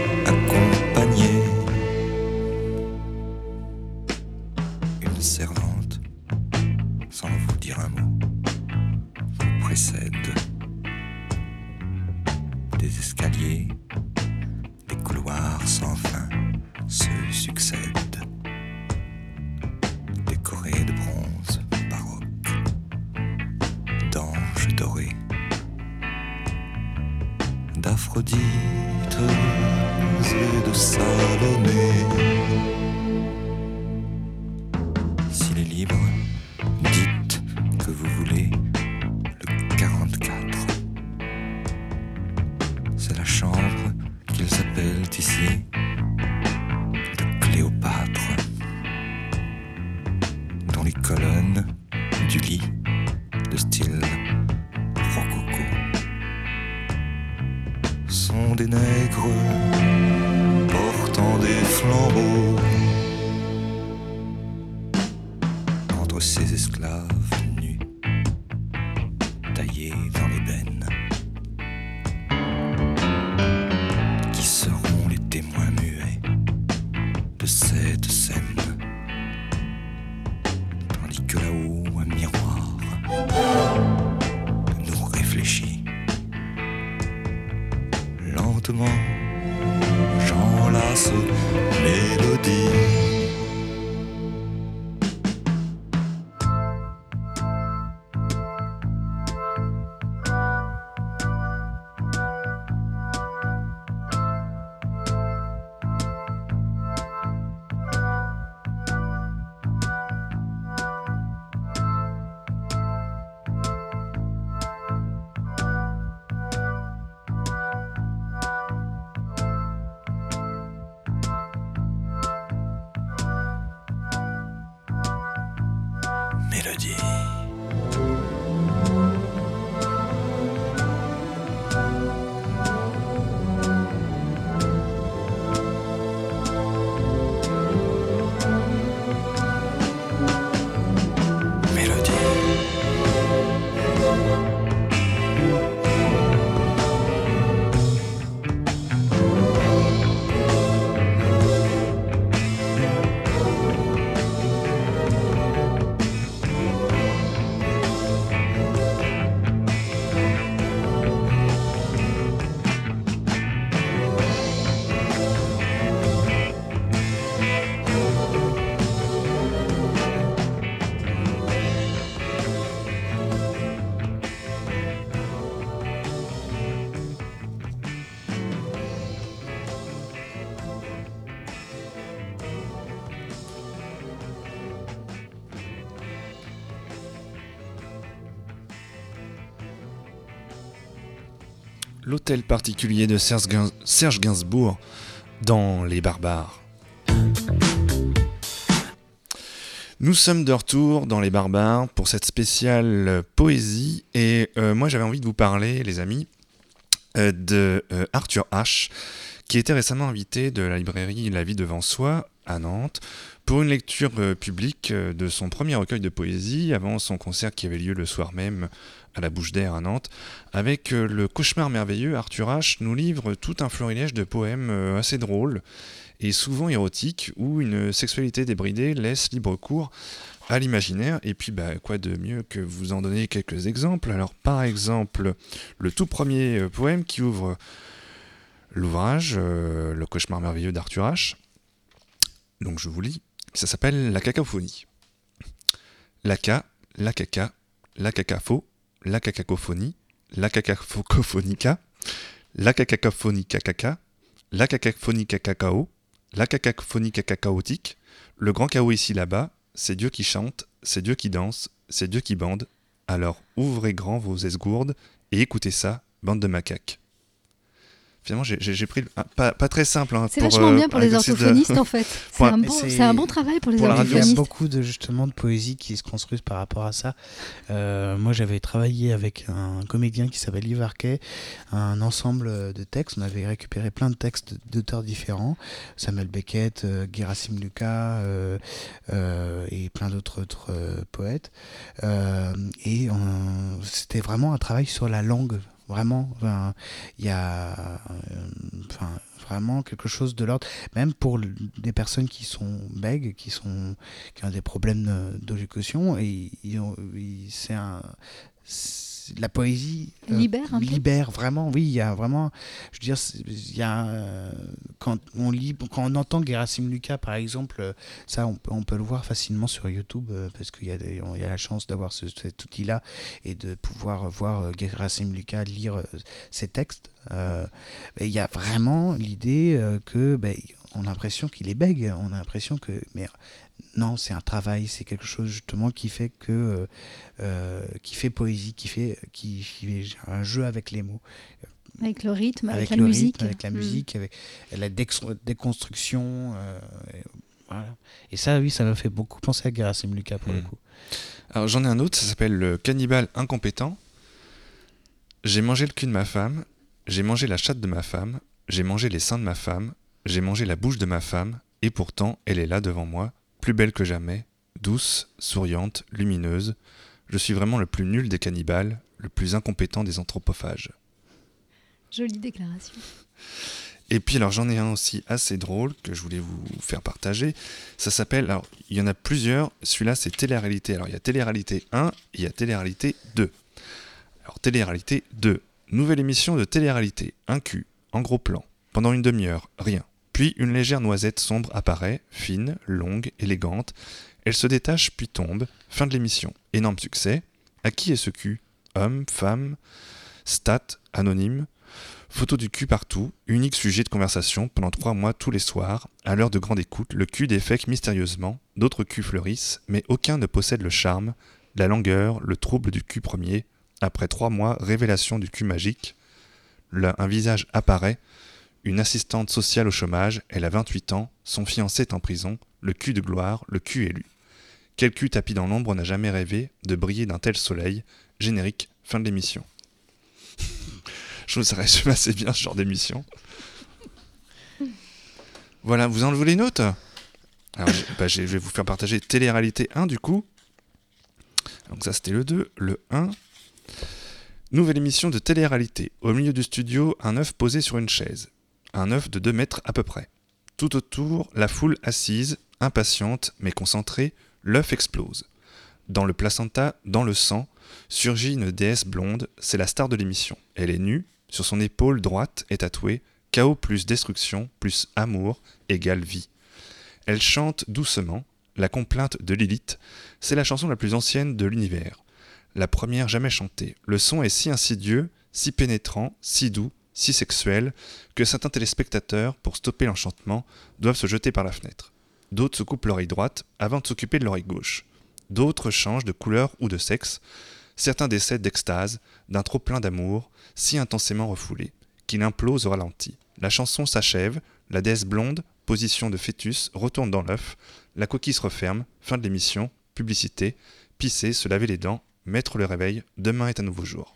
Mélodie. L'hôtel particulier de Serge, Gain- Serge Gainsbourg dans Les Barbares. Nous sommes de retour dans Les Barbares pour cette spéciale poésie et euh, moi j'avais envie de vous parler, les amis, euh, de euh, Arthur H, qui était récemment invité de la librairie La vie devant soi à Nantes pour une lecture publique de son premier recueil de poésie avant son concert qui avait lieu le soir même à la Bouche d'Air à Nantes. Avec euh, le cauchemar merveilleux, Arthur H nous livre tout un florilège de poèmes assez drôles et souvent érotiques où une sexualité débridée laisse libre cours à l'imaginaire. Et puis, bah, quoi de mieux que vous en donner quelques exemples? Alors, par exemple, le tout premier poème qui ouvre l'ouvrage, Le cauchemar merveilleux d'Arthur H. Donc, je vous lis. Ça s'appelle la cacophonie. La ca, la caca, la cacafo, la cacacophonie, la cacaphonica, la cacaphonica caca, la cacaphonica cacao, la cacaphonica cacaotique, le grand chaos ici là-bas, c'est Dieu qui chante, c'est Dieu qui danse, c'est Dieu qui bande. Alors ouvrez grand vos esgourdes et écoutez ça, bande de macaques finalement, j'ai pris ah, pas, pas, très simple. Hein, c'est vachement bien pour les orthophonistes en fait. C'est un, bon, un, bon travail pour les pour orthophonistes. Il y a beaucoup de justement de poésie qui se construisent par rapport à ça. Euh, moi, j'avais travaillé avec un comédien qui s'appelle Yves Arquet, un ensemble de textes. On avait récupéré plein de textes d'auteurs différents, Samuel Beckett, euh, Gerasim Lucas euh, euh, et plein d'autres euh, poètes. et c'était vraiment un travail sur la langue Vraiment, il y a euh, enfin, vraiment quelque chose de l'ordre, même pour des personnes qui sont bègues, qui, sont, qui ont des problèmes d'éducation, et c'est un la poésie euh, libère, un libère vraiment. Oui, il y a vraiment. Je veux dire, il y a euh, quand on lit, quand on entend Gerasim Lucas, par exemple, euh, ça, on peut, on peut le voir facilement sur YouTube parce qu'il y, a y a la chance d'avoir ce, cet outil-là et de pouvoir voir Gerasim Lucas lire ses textes. Il y a vraiment l'idée que ben, on a l'impression qu'il est bègue, on a l'impression que mais non, c'est un travail, c'est quelque chose justement qui fait que euh, euh, qui fait poésie, qui fait qui, fait un jeu avec les mots. Avec le rythme, avec, la musique. avec la mm. musique, avec la déconstruction. Euh, et, voilà. et, ça, oui, ça m'a fait beaucoup penser à Gerasim Lucas pour le mm. coup. Alors j'en ai un autre, ça s'appelle Le cannibale incompétent. J'ai mangé le cul de ma femme, j'ai mangé la chatte de ma femme, j'ai mangé les seins de ma femme, j'ai mangé la bouche de ma femme, et pourtant elle est là devant moi, plus belle que jamais, douce, souriante, lumineuse. Je suis vraiment le plus nul des cannibales, le plus incompétent des anthropophages. Jolie déclaration. Et puis alors j'en ai un aussi assez drôle que je voulais vous faire partager. Ça s'appelle, alors il y en a plusieurs, celui-là c'est télé-réalité. Alors il y a télé-réalité 1 et il y a télé-réalité 2. Alors télé-réalité 2, nouvelle émission de télé-réalité, un cul, en gros plan, pendant une demi-heure, rien. Puis une légère noisette sombre apparaît, fine, longue, élégante. Elle se détache puis tombe. Fin de l'émission. Énorme succès. À qui est ce cul? Homme, femme, stat, anonyme. Photo du cul partout, unique sujet de conversation pendant trois mois tous les soirs. À l'heure de grande écoute, le cul défèque mystérieusement. D'autres culs fleurissent, mais aucun ne possède le charme, la langueur, le trouble du cul premier. Après trois mois, révélation du cul magique. Là, un visage apparaît, une assistante sociale au chômage, elle a 28 ans, son fiancé est en prison, le cul de gloire, le cul élu. Quel cul tapis dans l'ombre n'a jamais rêvé de briller d'un tel soleil? Générique, fin de l'émission. Je ça résume assez bien ce genre d'émission. Voilà, vous en voulez une autre? Alors, bah, je vais vous faire partager Télé-réalité 1 du coup. Donc ça c'était le 2. Le 1, Nouvelle émission de télé-réalité. Au milieu du studio, un œuf posé sur une chaise un œuf de 2 mètres à peu près. Tout autour, la foule assise, impatiente mais concentrée, l'œuf explose. Dans le placenta, dans le sang, surgit une déesse blonde, c'est la star de l'émission. Elle est nue, sur son épaule droite est tatouée Chaos plus destruction plus amour égale vie. Elle chante doucement, la complainte de Lilith, c'est la chanson la plus ancienne de l'univers. La première jamais chantée. Le son est si insidieux, si pénétrant, si doux, si sexuel que certains téléspectateurs, pour stopper l'enchantement, doivent se jeter par la fenêtre. D'autres se coupent l'oreille droite avant de s'occuper de l'oreille gauche. D'autres changent de couleur ou de sexe. Certains décèdent d'extase, d'un trop plein d'amour, si intensément refoulé, qu'il implose au ralenti. La chanson s'achève, la déesse blonde, position de fœtus, retourne dans l'œuf, la coquille se referme, fin de l'émission, publicité, pisser, se laver les dents, mettre le réveil, demain est un nouveau jour.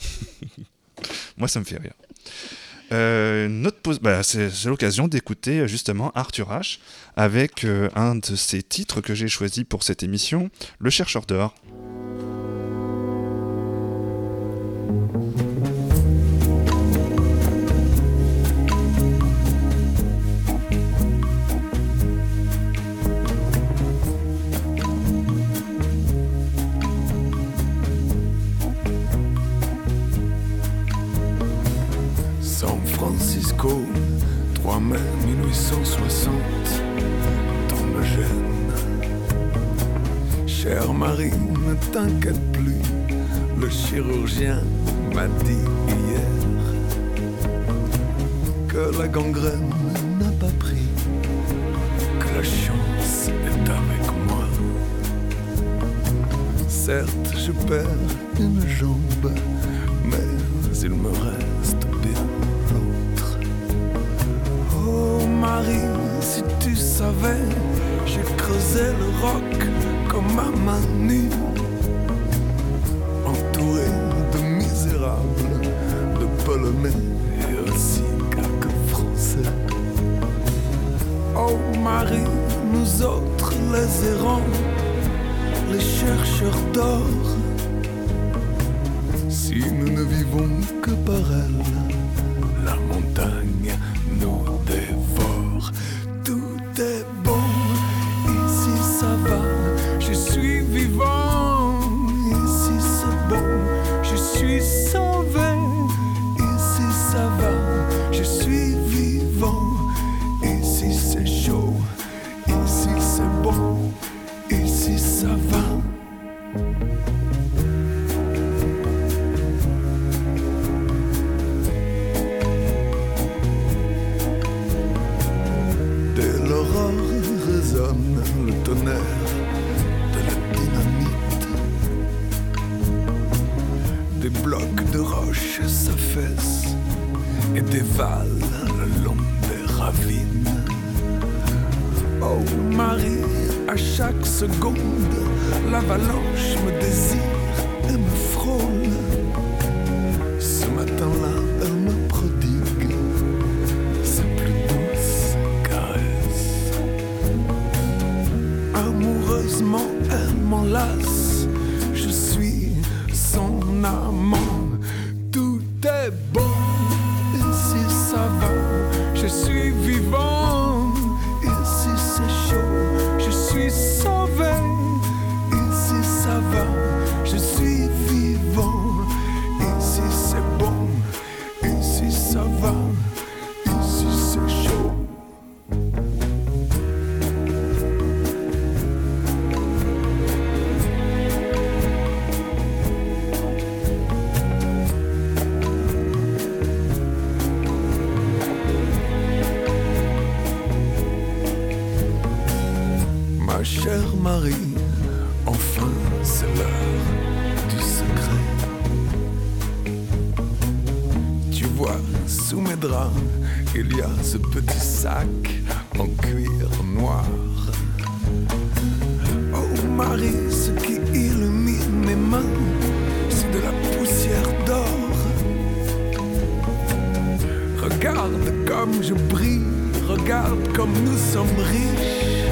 Moi, ça me fait rire. Euh, Notre pause, bah, c'est, l'occasion d'écouter euh, justement Arthur H avec euh, un de ses titres que j'ai choisi pour cette émission, Le chercheur d'or. comme je brille, regarde comme nous sommes riches.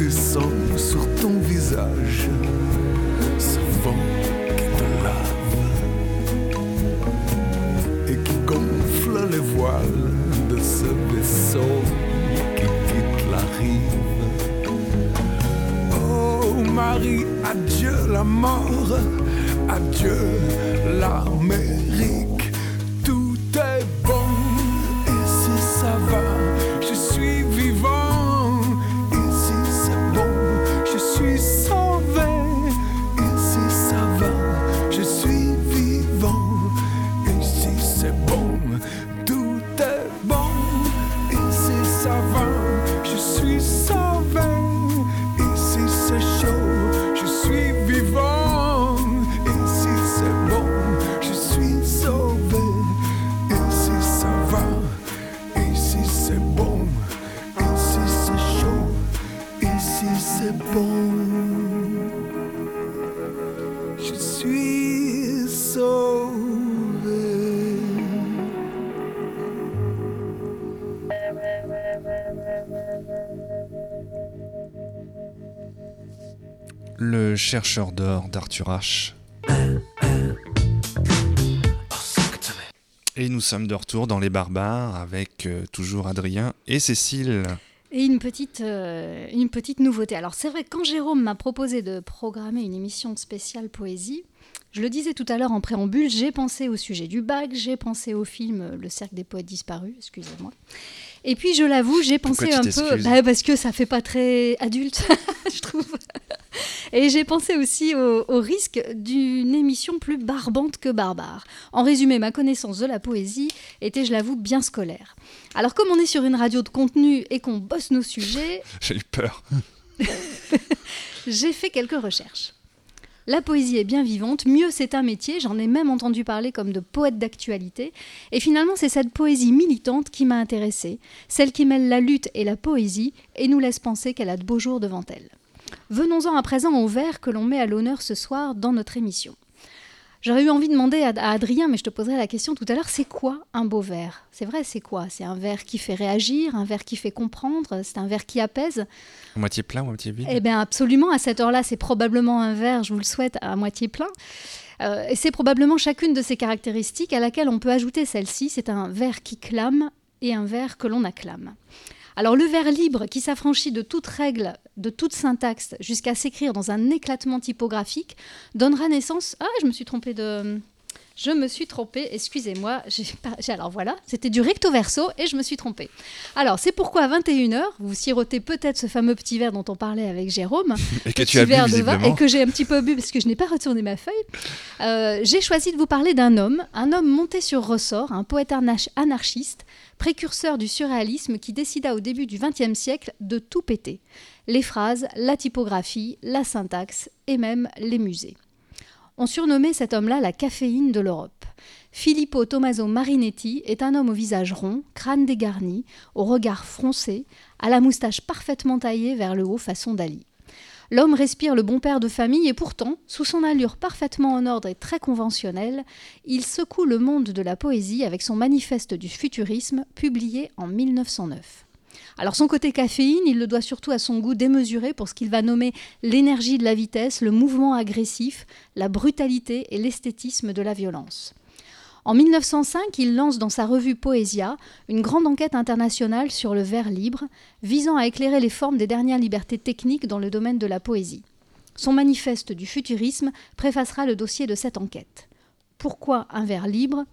Et sommes sur ton visage. Ce vent qui te lave. Et qui gonfle les voiles de ce vaisseau qui quitte la rive. Oh Marie, adieu la mort, adieu l'armée. d'Arthur H. Et nous sommes de retour dans Les Barbares avec euh, toujours Adrien et Cécile. Et une petite, euh, une petite nouveauté. Alors c'est vrai, quand Jérôme m'a proposé de programmer une émission spéciale poésie, je le disais tout à l'heure en préambule, j'ai pensé au sujet du bac, j'ai pensé au film Le cercle des poètes disparus, excusez-moi. Et puis je l'avoue, j'ai pensé un peu, bah, parce que ça fait pas très adulte, je trouve. Et j'ai pensé aussi au, au risque d'une émission plus barbante que barbare. En résumé, ma connaissance de la poésie était, je l'avoue, bien scolaire. Alors comme on est sur une radio de contenu et qu'on bosse nos sujets, J'ai eu peur. j'ai fait quelques recherches. La poésie est bien vivante, mieux c'est un métier, j'en ai même entendu parler comme de poète d'actualité, et finalement c'est cette poésie militante qui m'a intéressée, celle qui mêle la lutte et la poésie et nous laisse penser qu'elle a de beaux jours devant elle. Venons-en à présent au vers que l'on met à l'honneur ce soir dans notre émission. J'aurais eu envie de demander à, à Adrien, mais je te poserai la question tout à l'heure, c'est quoi un beau vers? C'est vrai, c'est quoi? C'est un vers qui fait réagir, un vers qui fait comprendre, c'est un vers qui apaise? Moitié plein, moitié vide? eh bien, absolument. À cette heure-là, c'est probablement un verre, je vous le souhaite, à moitié plein. Euh, et c'est probablement chacune de ces caractéristiques à laquelle on peut ajouter celle-ci. C'est un verre qui clame et un verre que l'on acclame. Alors, le vers libre qui s'affranchit de toute règle, de toute syntaxe, jusqu'à s'écrire dans un éclatement typographique, donnera naissance. Ah, je me suis trompée de. Je me suis trompée, excusez-moi. Alors voilà, c'était du recto verso et je me suis trompée. Alors, c'est pourquoi à 21h, vous sirotez peut-être ce fameux petit verre dont on parlait avec Jérôme Et que tu as bu de vin et que j'ai un petit peu bu parce que je n'ai pas retourné ma feuille. Euh, j'ai choisi de vous parler d'un homme, un homme monté sur ressort, un poète anarch- anarchiste, précurseur du surréalisme qui décida au début du XXe siècle de tout péter. Les phrases, la typographie, la syntaxe et même les musées. On surnommait cet homme-là la caféine de l'Europe. Filippo Tommaso Marinetti est un homme au visage rond, crâne dégarni, au regard froncé, à la moustache parfaitement taillée vers le haut façon Dali. L'homme respire le bon père de famille et pourtant, sous son allure parfaitement en ordre et très conventionnelle, il secoue le monde de la poésie avec son manifeste du futurisme publié en 1909. Alors son côté caféine, il le doit surtout à son goût démesuré pour ce qu'il va nommer l'énergie de la vitesse, le mouvement agressif, la brutalité et l'esthétisme de la violence. En 1905, il lance dans sa revue Poesia une grande enquête internationale sur le vers libre, visant à éclairer les formes des dernières libertés techniques dans le domaine de la poésie. Son manifeste du futurisme préfacera le dossier de cette enquête. Pourquoi un vers libre?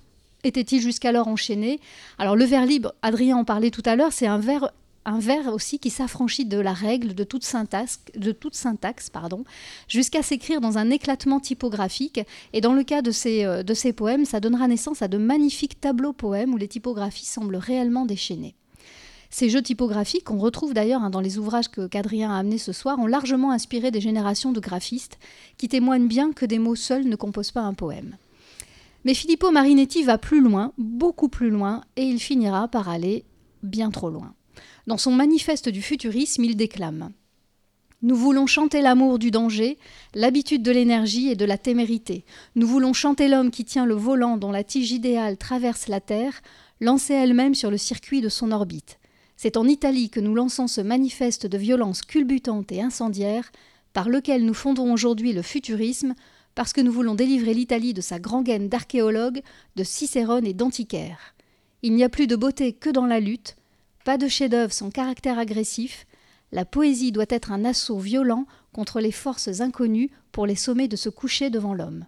Était-il jusqu'alors enchaîné? Alors le vers libre, Adrien en parlait tout à l'heure, c'est un vers un vers aussi qui s'affranchit de la règle de toute syntaxe, pardon, jusqu'à s'écrire dans un éclatement typographique. Et dans le cas de ces, euh, de ces poèmes, ça donnera naissance à de magnifiques tableaux poèmes où les typographies semblent réellement déchaînées. Ces jeux typographiques, qu'on retrouve d'ailleurs hein, dans les ouvrages que qu'Adrien a amenés ce soir, ont largement inspiré des générations de graphistes qui témoignent bien que des mots seuls ne composent pas un poème. Mais Filippo Marinetti va plus loin, beaucoup plus loin, et il finira par aller bien trop loin. Dans son manifeste du futurisme, il déclame Nous voulons chanter l'amour du danger, l'habitude de l'énergie et de la témérité. Nous voulons chanter l'homme qui tient le volant dont la tige idéale traverse la Terre, lancée elle-même sur le circuit de son orbite. C'est en Italie que nous lançons ce manifeste de violence culbutante et incendiaire, par lequel nous fondons aujourd'hui le futurisme, parce que nous voulons délivrer l'Italie de sa grand-gaine d'archéologues, de Cicérone et d'antiquaires. Il n'y a plus de beauté que dans la lutte, pas de chef-d'œuvre sans caractère agressif. La poésie doit être un assaut violent contre les forces inconnues pour les sommer de se coucher devant l'homme.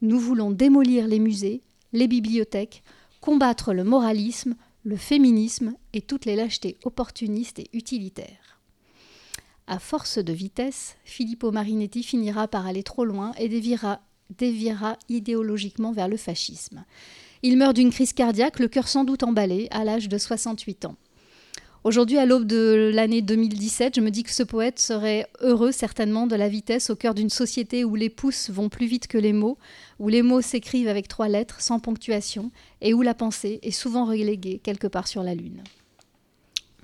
Nous voulons démolir les musées, les bibliothèques, combattre le moralisme, le féminisme et toutes les lâchetés opportunistes et utilitaires. À force de vitesse, Filippo Marinetti finira par aller trop loin et déviera, déviera idéologiquement vers le fascisme. Il meurt d'une crise cardiaque, le cœur sans doute emballé, à l'âge de 68 ans. Aujourd'hui, à l'aube de l'année 2017, je me dis que ce poète serait heureux certainement de la vitesse au cœur d'une société où les pouces vont plus vite que les mots, où les mots s'écrivent avec trois lettres sans ponctuation et où la pensée est souvent reléguée quelque part sur la lune.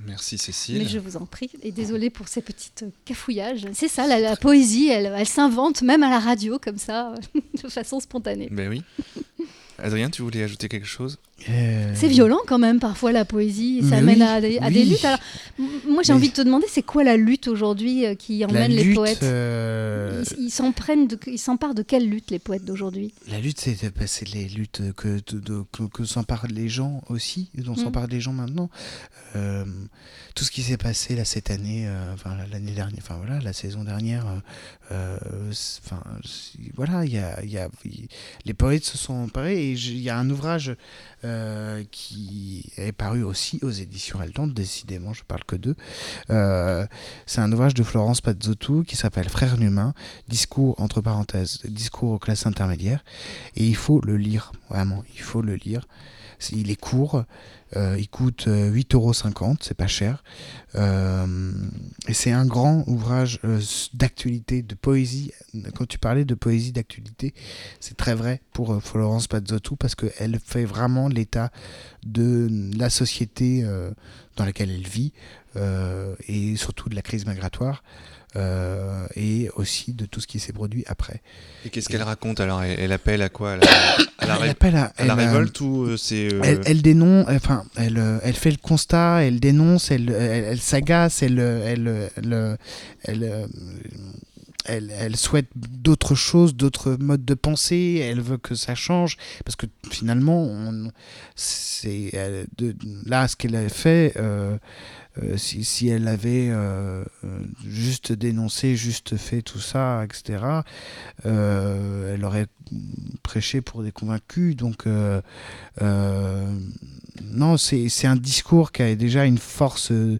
Merci Cécile. Mais je vous en prie, et désolée pour ces petites cafouillages. C'est ça, la, la poésie, elle, elle s'invente même à la radio comme ça, de façon spontanée. Ben oui. Adrien, tu voulais ajouter quelque chose Euh, C'est violent quand même parfois la poésie, ça Mais amène oui, à, des, à des oui. luttes. Alors, moi j'ai Mais- envie de te demander, c'est quoi la lutte aujourd'hui euh, qui emmène les poètes? euh, Ils ils s'en prennent, de- ils s'emparent de quelle lutte les poètes d'aujourd'hui? La lutte, c'est bah, c'est les luttes que, de- de- que, que s'emparent les gens aussi, dont Mm. s'emparent les gens maintenant. Euh, tout ce qui s'est passé là cette année, euh, enfin l'année dernière, enfin voilà, la saison dernière, enfin voilà, il y a, y les poètes se sont emparés et il y a un ouvrage euh, qui est paru aussi aux éditions Altant, décidément, je parle que d'eux. Euh, c'est un ouvrage de Florence Pazzotto qui s'appelle Frères humains, discours entre parenthèses, discours aux classes intermédiaires. Et il faut le lire, vraiment, il faut le lire. Il est court, euh, il coûte euh, 8,50€, c'est pas cher. Euh, et c'est un grand ouvrage d'actualité, de poésie. Quand tu parlais de poésie d'actualité, c'est très vrai pour Florence Pazzotto parce qu'elle fait vraiment l'état de la société dans laquelle elle vit et surtout de la crise migratoire. Euh, et aussi de tout ce qui s'est produit après. Et qu'est-ce qu'elle raconte alors? Elle, elle appelle à quoi? À la, à la, Elle appelle à- à la elle, révolte ou euh, c'est. euh, Elle, elle dénonce, enfin, elle, elle fait le constat, elle dénonce, elle, elle, s'agace, elle, elle, elle, elle, souhaite d'autres choses, d'autres modes de pensée, elle veut que ça change, parce que finalement, on, c'est, là, ce qu'elle a fait, euh, si, si elle avait euh, euh, juste dénoncé, juste fait tout ça, etc., euh, elle aurait prêché pour des convaincus. Donc, euh, euh, non, c'est un discours qui a déjà une force euh,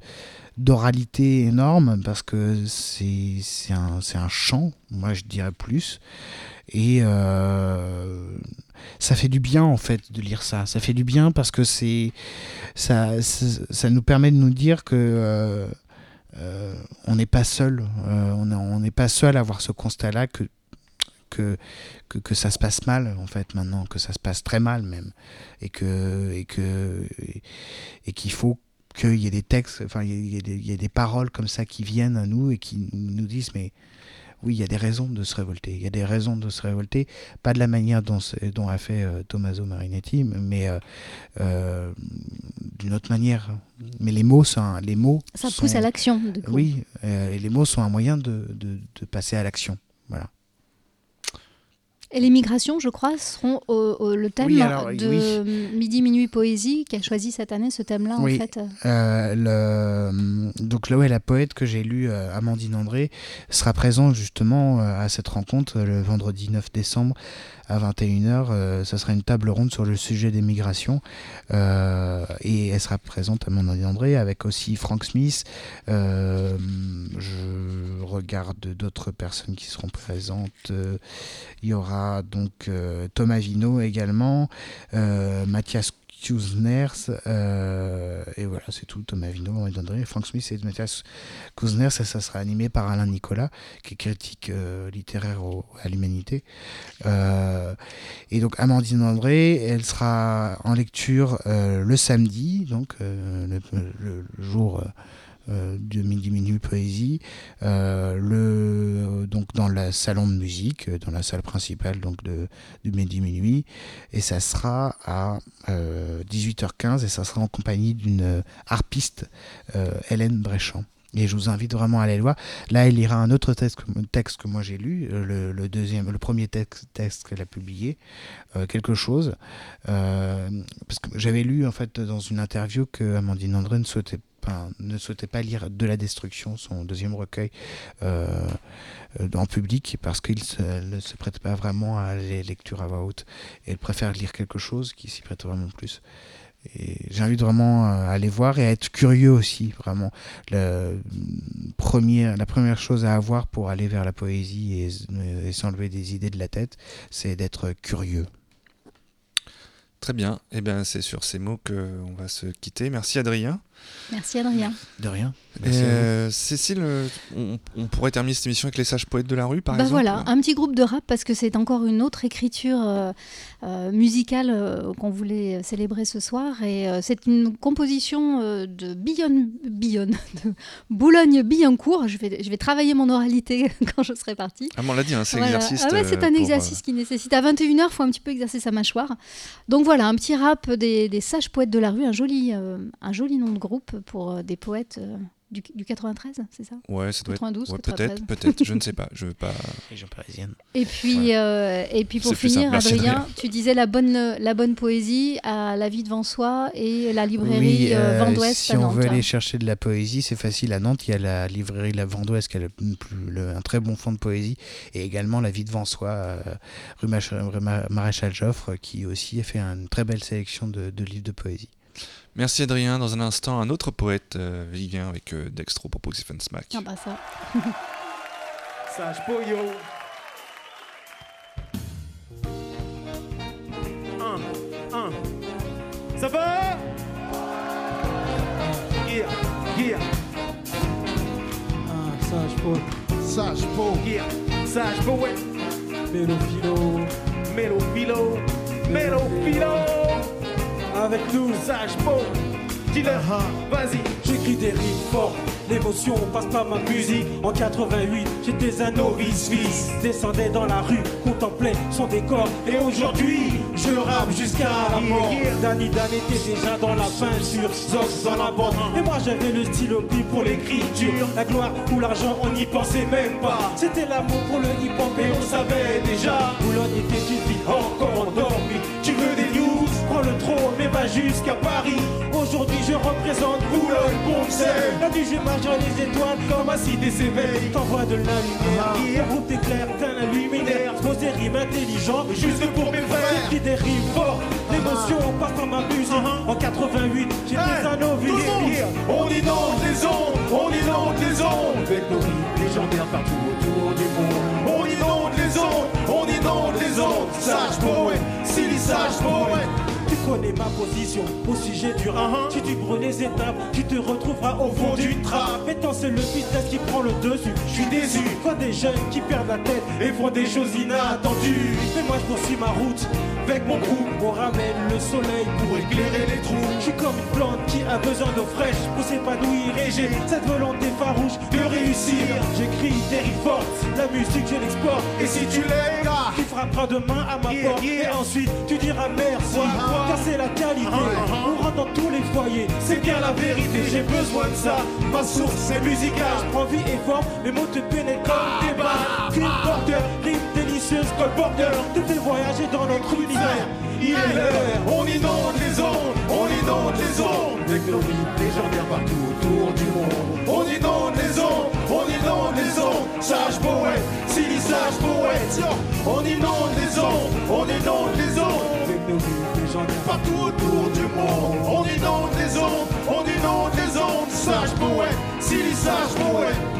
d'oralité énorme parce que c'est un, un chant, moi je dirais plus. Et euh, ça fait du bien en fait de lire ça. Ça fait du bien parce que c'est ça, ça, nous permet de nous dire que euh, euh, on n'est pas seul. On n'est pas seul à avoir ce constat-là que que, que, que ça se passe mal en fait maintenant, que ça se passe très mal même, et que et que et, et qu'il faut qu'il y ait des textes, enfin il y, a- il y a des- il y a des paroles comme ça qui viennent à nous et qui nous disent mais oui il y a des raisons de se révolter, il y a des raisons de se révolter, pas de la manière dont, a fait euh, Tommaso Marinetti, mais euh, euh, d'une autre manière. Mais les mots sont les mots Ça sont- pousse à l'action. oui, euh, et les mots sont un moyen de, de, de passer à l'action. Voilà. Et les migrations, je crois, seront au- au- le thème Oui, alors, de Midi Minuit Poésie qui a choisi cette année ce thème-là Oui. en fait. Euh, le, donc là, ouais, la poète que j'ai lue, euh, Amandine André, sera présente justement euh, à cette rencontre le vendredi 9 décembre à 21h. euh, ça sera une table ronde sur le sujet des migrations. Euh, et elle sera présente, Amandine André, avec aussi Frank Smith. Euh, je regarde d'autres personnes qui seront présentes. Il y aura donc Thomas Vino également, Mathias Kuzners, euh, et voilà, c'est tout. Thomas Vino, Amandine André, Frank Smith et Mathias Kuzners, ça, ça sera animé par Alain Nicolas, qui est critique euh, littéraire à l'humanité. Euh, et donc Amandine André, elle sera en lecture le samedi, donc le, jour de midi minuit poésie, euh, le donc dans le salon de musique, euh, dans la salle principale donc de midi minuit, et ça sera à euh, 18h15 et ça sera en compagnie d'une euh, harpiste euh, Hélène Bréchamp. Et je vous invite vraiment à aller le voir. Là, elle lira un autre texte texte que moi j'ai lu, euh, le, deuxième, le premier texte, texte qu'elle a publié, euh, quelque chose. Euh, parce que j'avais lu en fait dans une interview que Amandine André ne souhaitait ne souhaitait pas lire De la destruction, son deuxième recueil, euh, euh, en public, parce qu'il ne se prête pas vraiment à les lectures à voix haute. Et elle préfère lire quelque chose qui s'y prête vraiment plus. Et j'invite vraiment à aller voir et à être curieux aussi, vraiment. Premier, la première chose à avoir pour aller vers la poésie et, s'enlever des idées de la tête, c'est d'être curieux. Très bien. Et bien, c'est sur ces mots qu'on va se quitter. Merci Adrien. Merci Adrien. De rien. Euh, Cécile, on, on pourrait terminer cette émission avec les sages poètes de la rue, par bah exemple voilà, un petit groupe de rap parce que c'est encore une autre écriture euh, euh, musicale euh, qu'on voulait célébrer ce soir et euh, c'est une composition euh, de Billon, Billon, de Boulogne-Billancourt. Je vais, je vais travailler mon oralité quand je serai partie. Ah, on l'a dit, hein, c'est Voilà. exercice. Ah ouais, c'est euh, un exercice qui nécessite à 21h, il faut un petit peu exercer sa mâchoire. Donc voilà, un petit rap des, des sages poètes de la rue, un joli, euh, un joli nom de groupe pour euh, des poètes euh, du, du 93, c'est ça? Ouais, ça doit être. 92, ouais, 93. peut-être, peut-être, je ne sais pas. Je veux pas. Région parisienne. Et puis, euh, et puis pour finir, Adrien, tu disais la bonne, la bonne poésie à La vie devant soi et la librairie Oui, euh, euh, Vent d'Ouest si à on veut aller chercher de la poésie, c'est facile. À Nantes, il y a la librairie La Vendouest qui a le, plus- le- un très bon fond de poésie, et également La Vie devant soi, euh, rue, Maréchal Joffre, qui aussi a fait une très belle sélection de, de livres de poésie. Merci Adrien. Dans un instant, un autre poète euh, vient avec euh, Dextro pour Stephen Smack. Ah bah ça. Sage Poyo. Un, un. Ça va? Yeah, yeah. Ah, sage poète, Sage Po. Yeah, sage poète. mélophilo, Mélophilo, mélophilo. Avec nous, Sage Po. Dis-leur, vas-y. j'écris des rimes fortes, l'émotion passe par ma musique. En 88, j'étais un novice fils, descendais dans la rue, contemplais son décor. Et aujourd'hui, je rappe jusqu'à la mort. Danny Dan était déjà dans la peinture, Zox dans la bande. Et moi j'avais le stylo pris pour l'écriture. La gloire ou l'argent, on n'y pensait même pas. C'était l'amour pour le hip-hop et on savait déjà. Boulogne était une vie encore va jusqu'à Paris. Aujourd'hui, je représente Boulogne, Poncel. La nuit, je marche dans les étoiles comme ma cité s'éveille. T'envoies de la lumière, un groupe d'éclairs, t'as la luminaire. Pose des rimes intelligentes, juste pour mes frères. Des rimes fortes, l'émotion passe par ma musique. En 88, j'étais un novice. On inonde les ondes, on inonde les ondes Avec nos rimes légendaires partout autour du monde On inonde les ondes, on inonde les ondes Sage poète, Silly sage poète connais ma position au sujet du rap. Si tu brûles les étapes, tu te retrouveras au fond du trap. Maintenant, c'est le business qui prend le dessus. Je suis déçu. Vois des jeunes qui perdent la tête et font des choses inattendues. Mais moi, je poursuis ma route. Avec mon groupe, on ramène le soleil pour éclairer les trous. Je suis comme une plante qui a besoin d'eau fraîche pour s'épanouir. Et j'ai cette volonté farouche de réussir. J'écris des fortes, la musique, je l'exporte. Et si tu l'es, gars Tu frapperas demain à ma Yeah, porte yeah. Et ensuite tu diras merci c'est la qualité. On rentre dans tous les foyers C'est bien la vérité, j'ai besoin de ça. Ma source c'est musicale Prends vie et forme Les mots te pénètrent comme des balles. Crime porteur, rime délicieuse Colporteur Te fait voyager dans notre univers. Il est l'heure, on inonde les ondes, on inonde les ondes Avec nos rimes légendaires partout autour du monde. On inonde les ondes, on inonde les ondes Sage poète, Silly sage poète. On inonde les ondes, on inonde les ondes Partout autour du monde. On inonde les ondes, on inonde les ondes Sage poète, Silly sage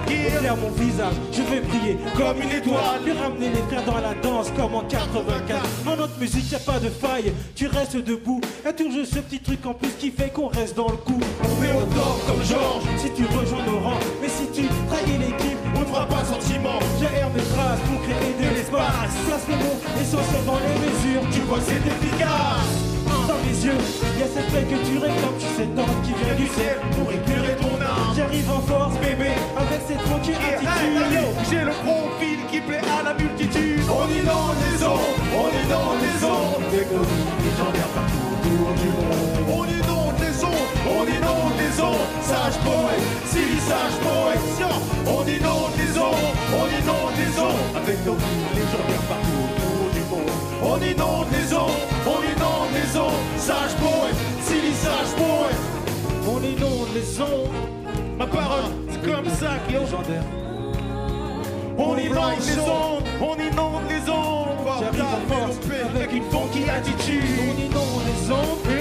Yeah. Éclaire mon visage, je vais briller Comme une étoile. Lui ramener les frères dans la danse comme en 84 En notre musique y a pas de faille, tu restes debout. Y'a toujours ce petit truc en plus qui fait qu'on reste dans le coup. On met au top comme Georges. Si tu rejoins nos rangs, mais si tu trahis l'équipe On ne fera pas sentiment J'aère mes phrases pour créer de l'espace. Place le mot essentiel dans les mesures. Tu vois c'est efficace Dans mes yeux, y a cette paix que tu réclames Tu sais tant qui vient du ciel Pour éclairer ton âme. J'arrive en force bébé, avec cette tranquille attitude. J'ai le profil qui plaît à la multitude. On inonde les ondes, on inonde les ondes Avec nos rimes légendaires partout autour du monde. On inonde les ondes, on inonde les ondes Sage poète, Silly sage poète Sion. On inonde les ondes, on inonde les ondes Avec nos légendaires partout autour du monde. On inonde les ondes, on inonde sage boy, silly sage boy. On inonde les ondes, ma parole, c'est comme ça que légendaire. On inonde les ondes, on inonde les ondes. J'arrive en avec une funky attitude. On inonde les ondes.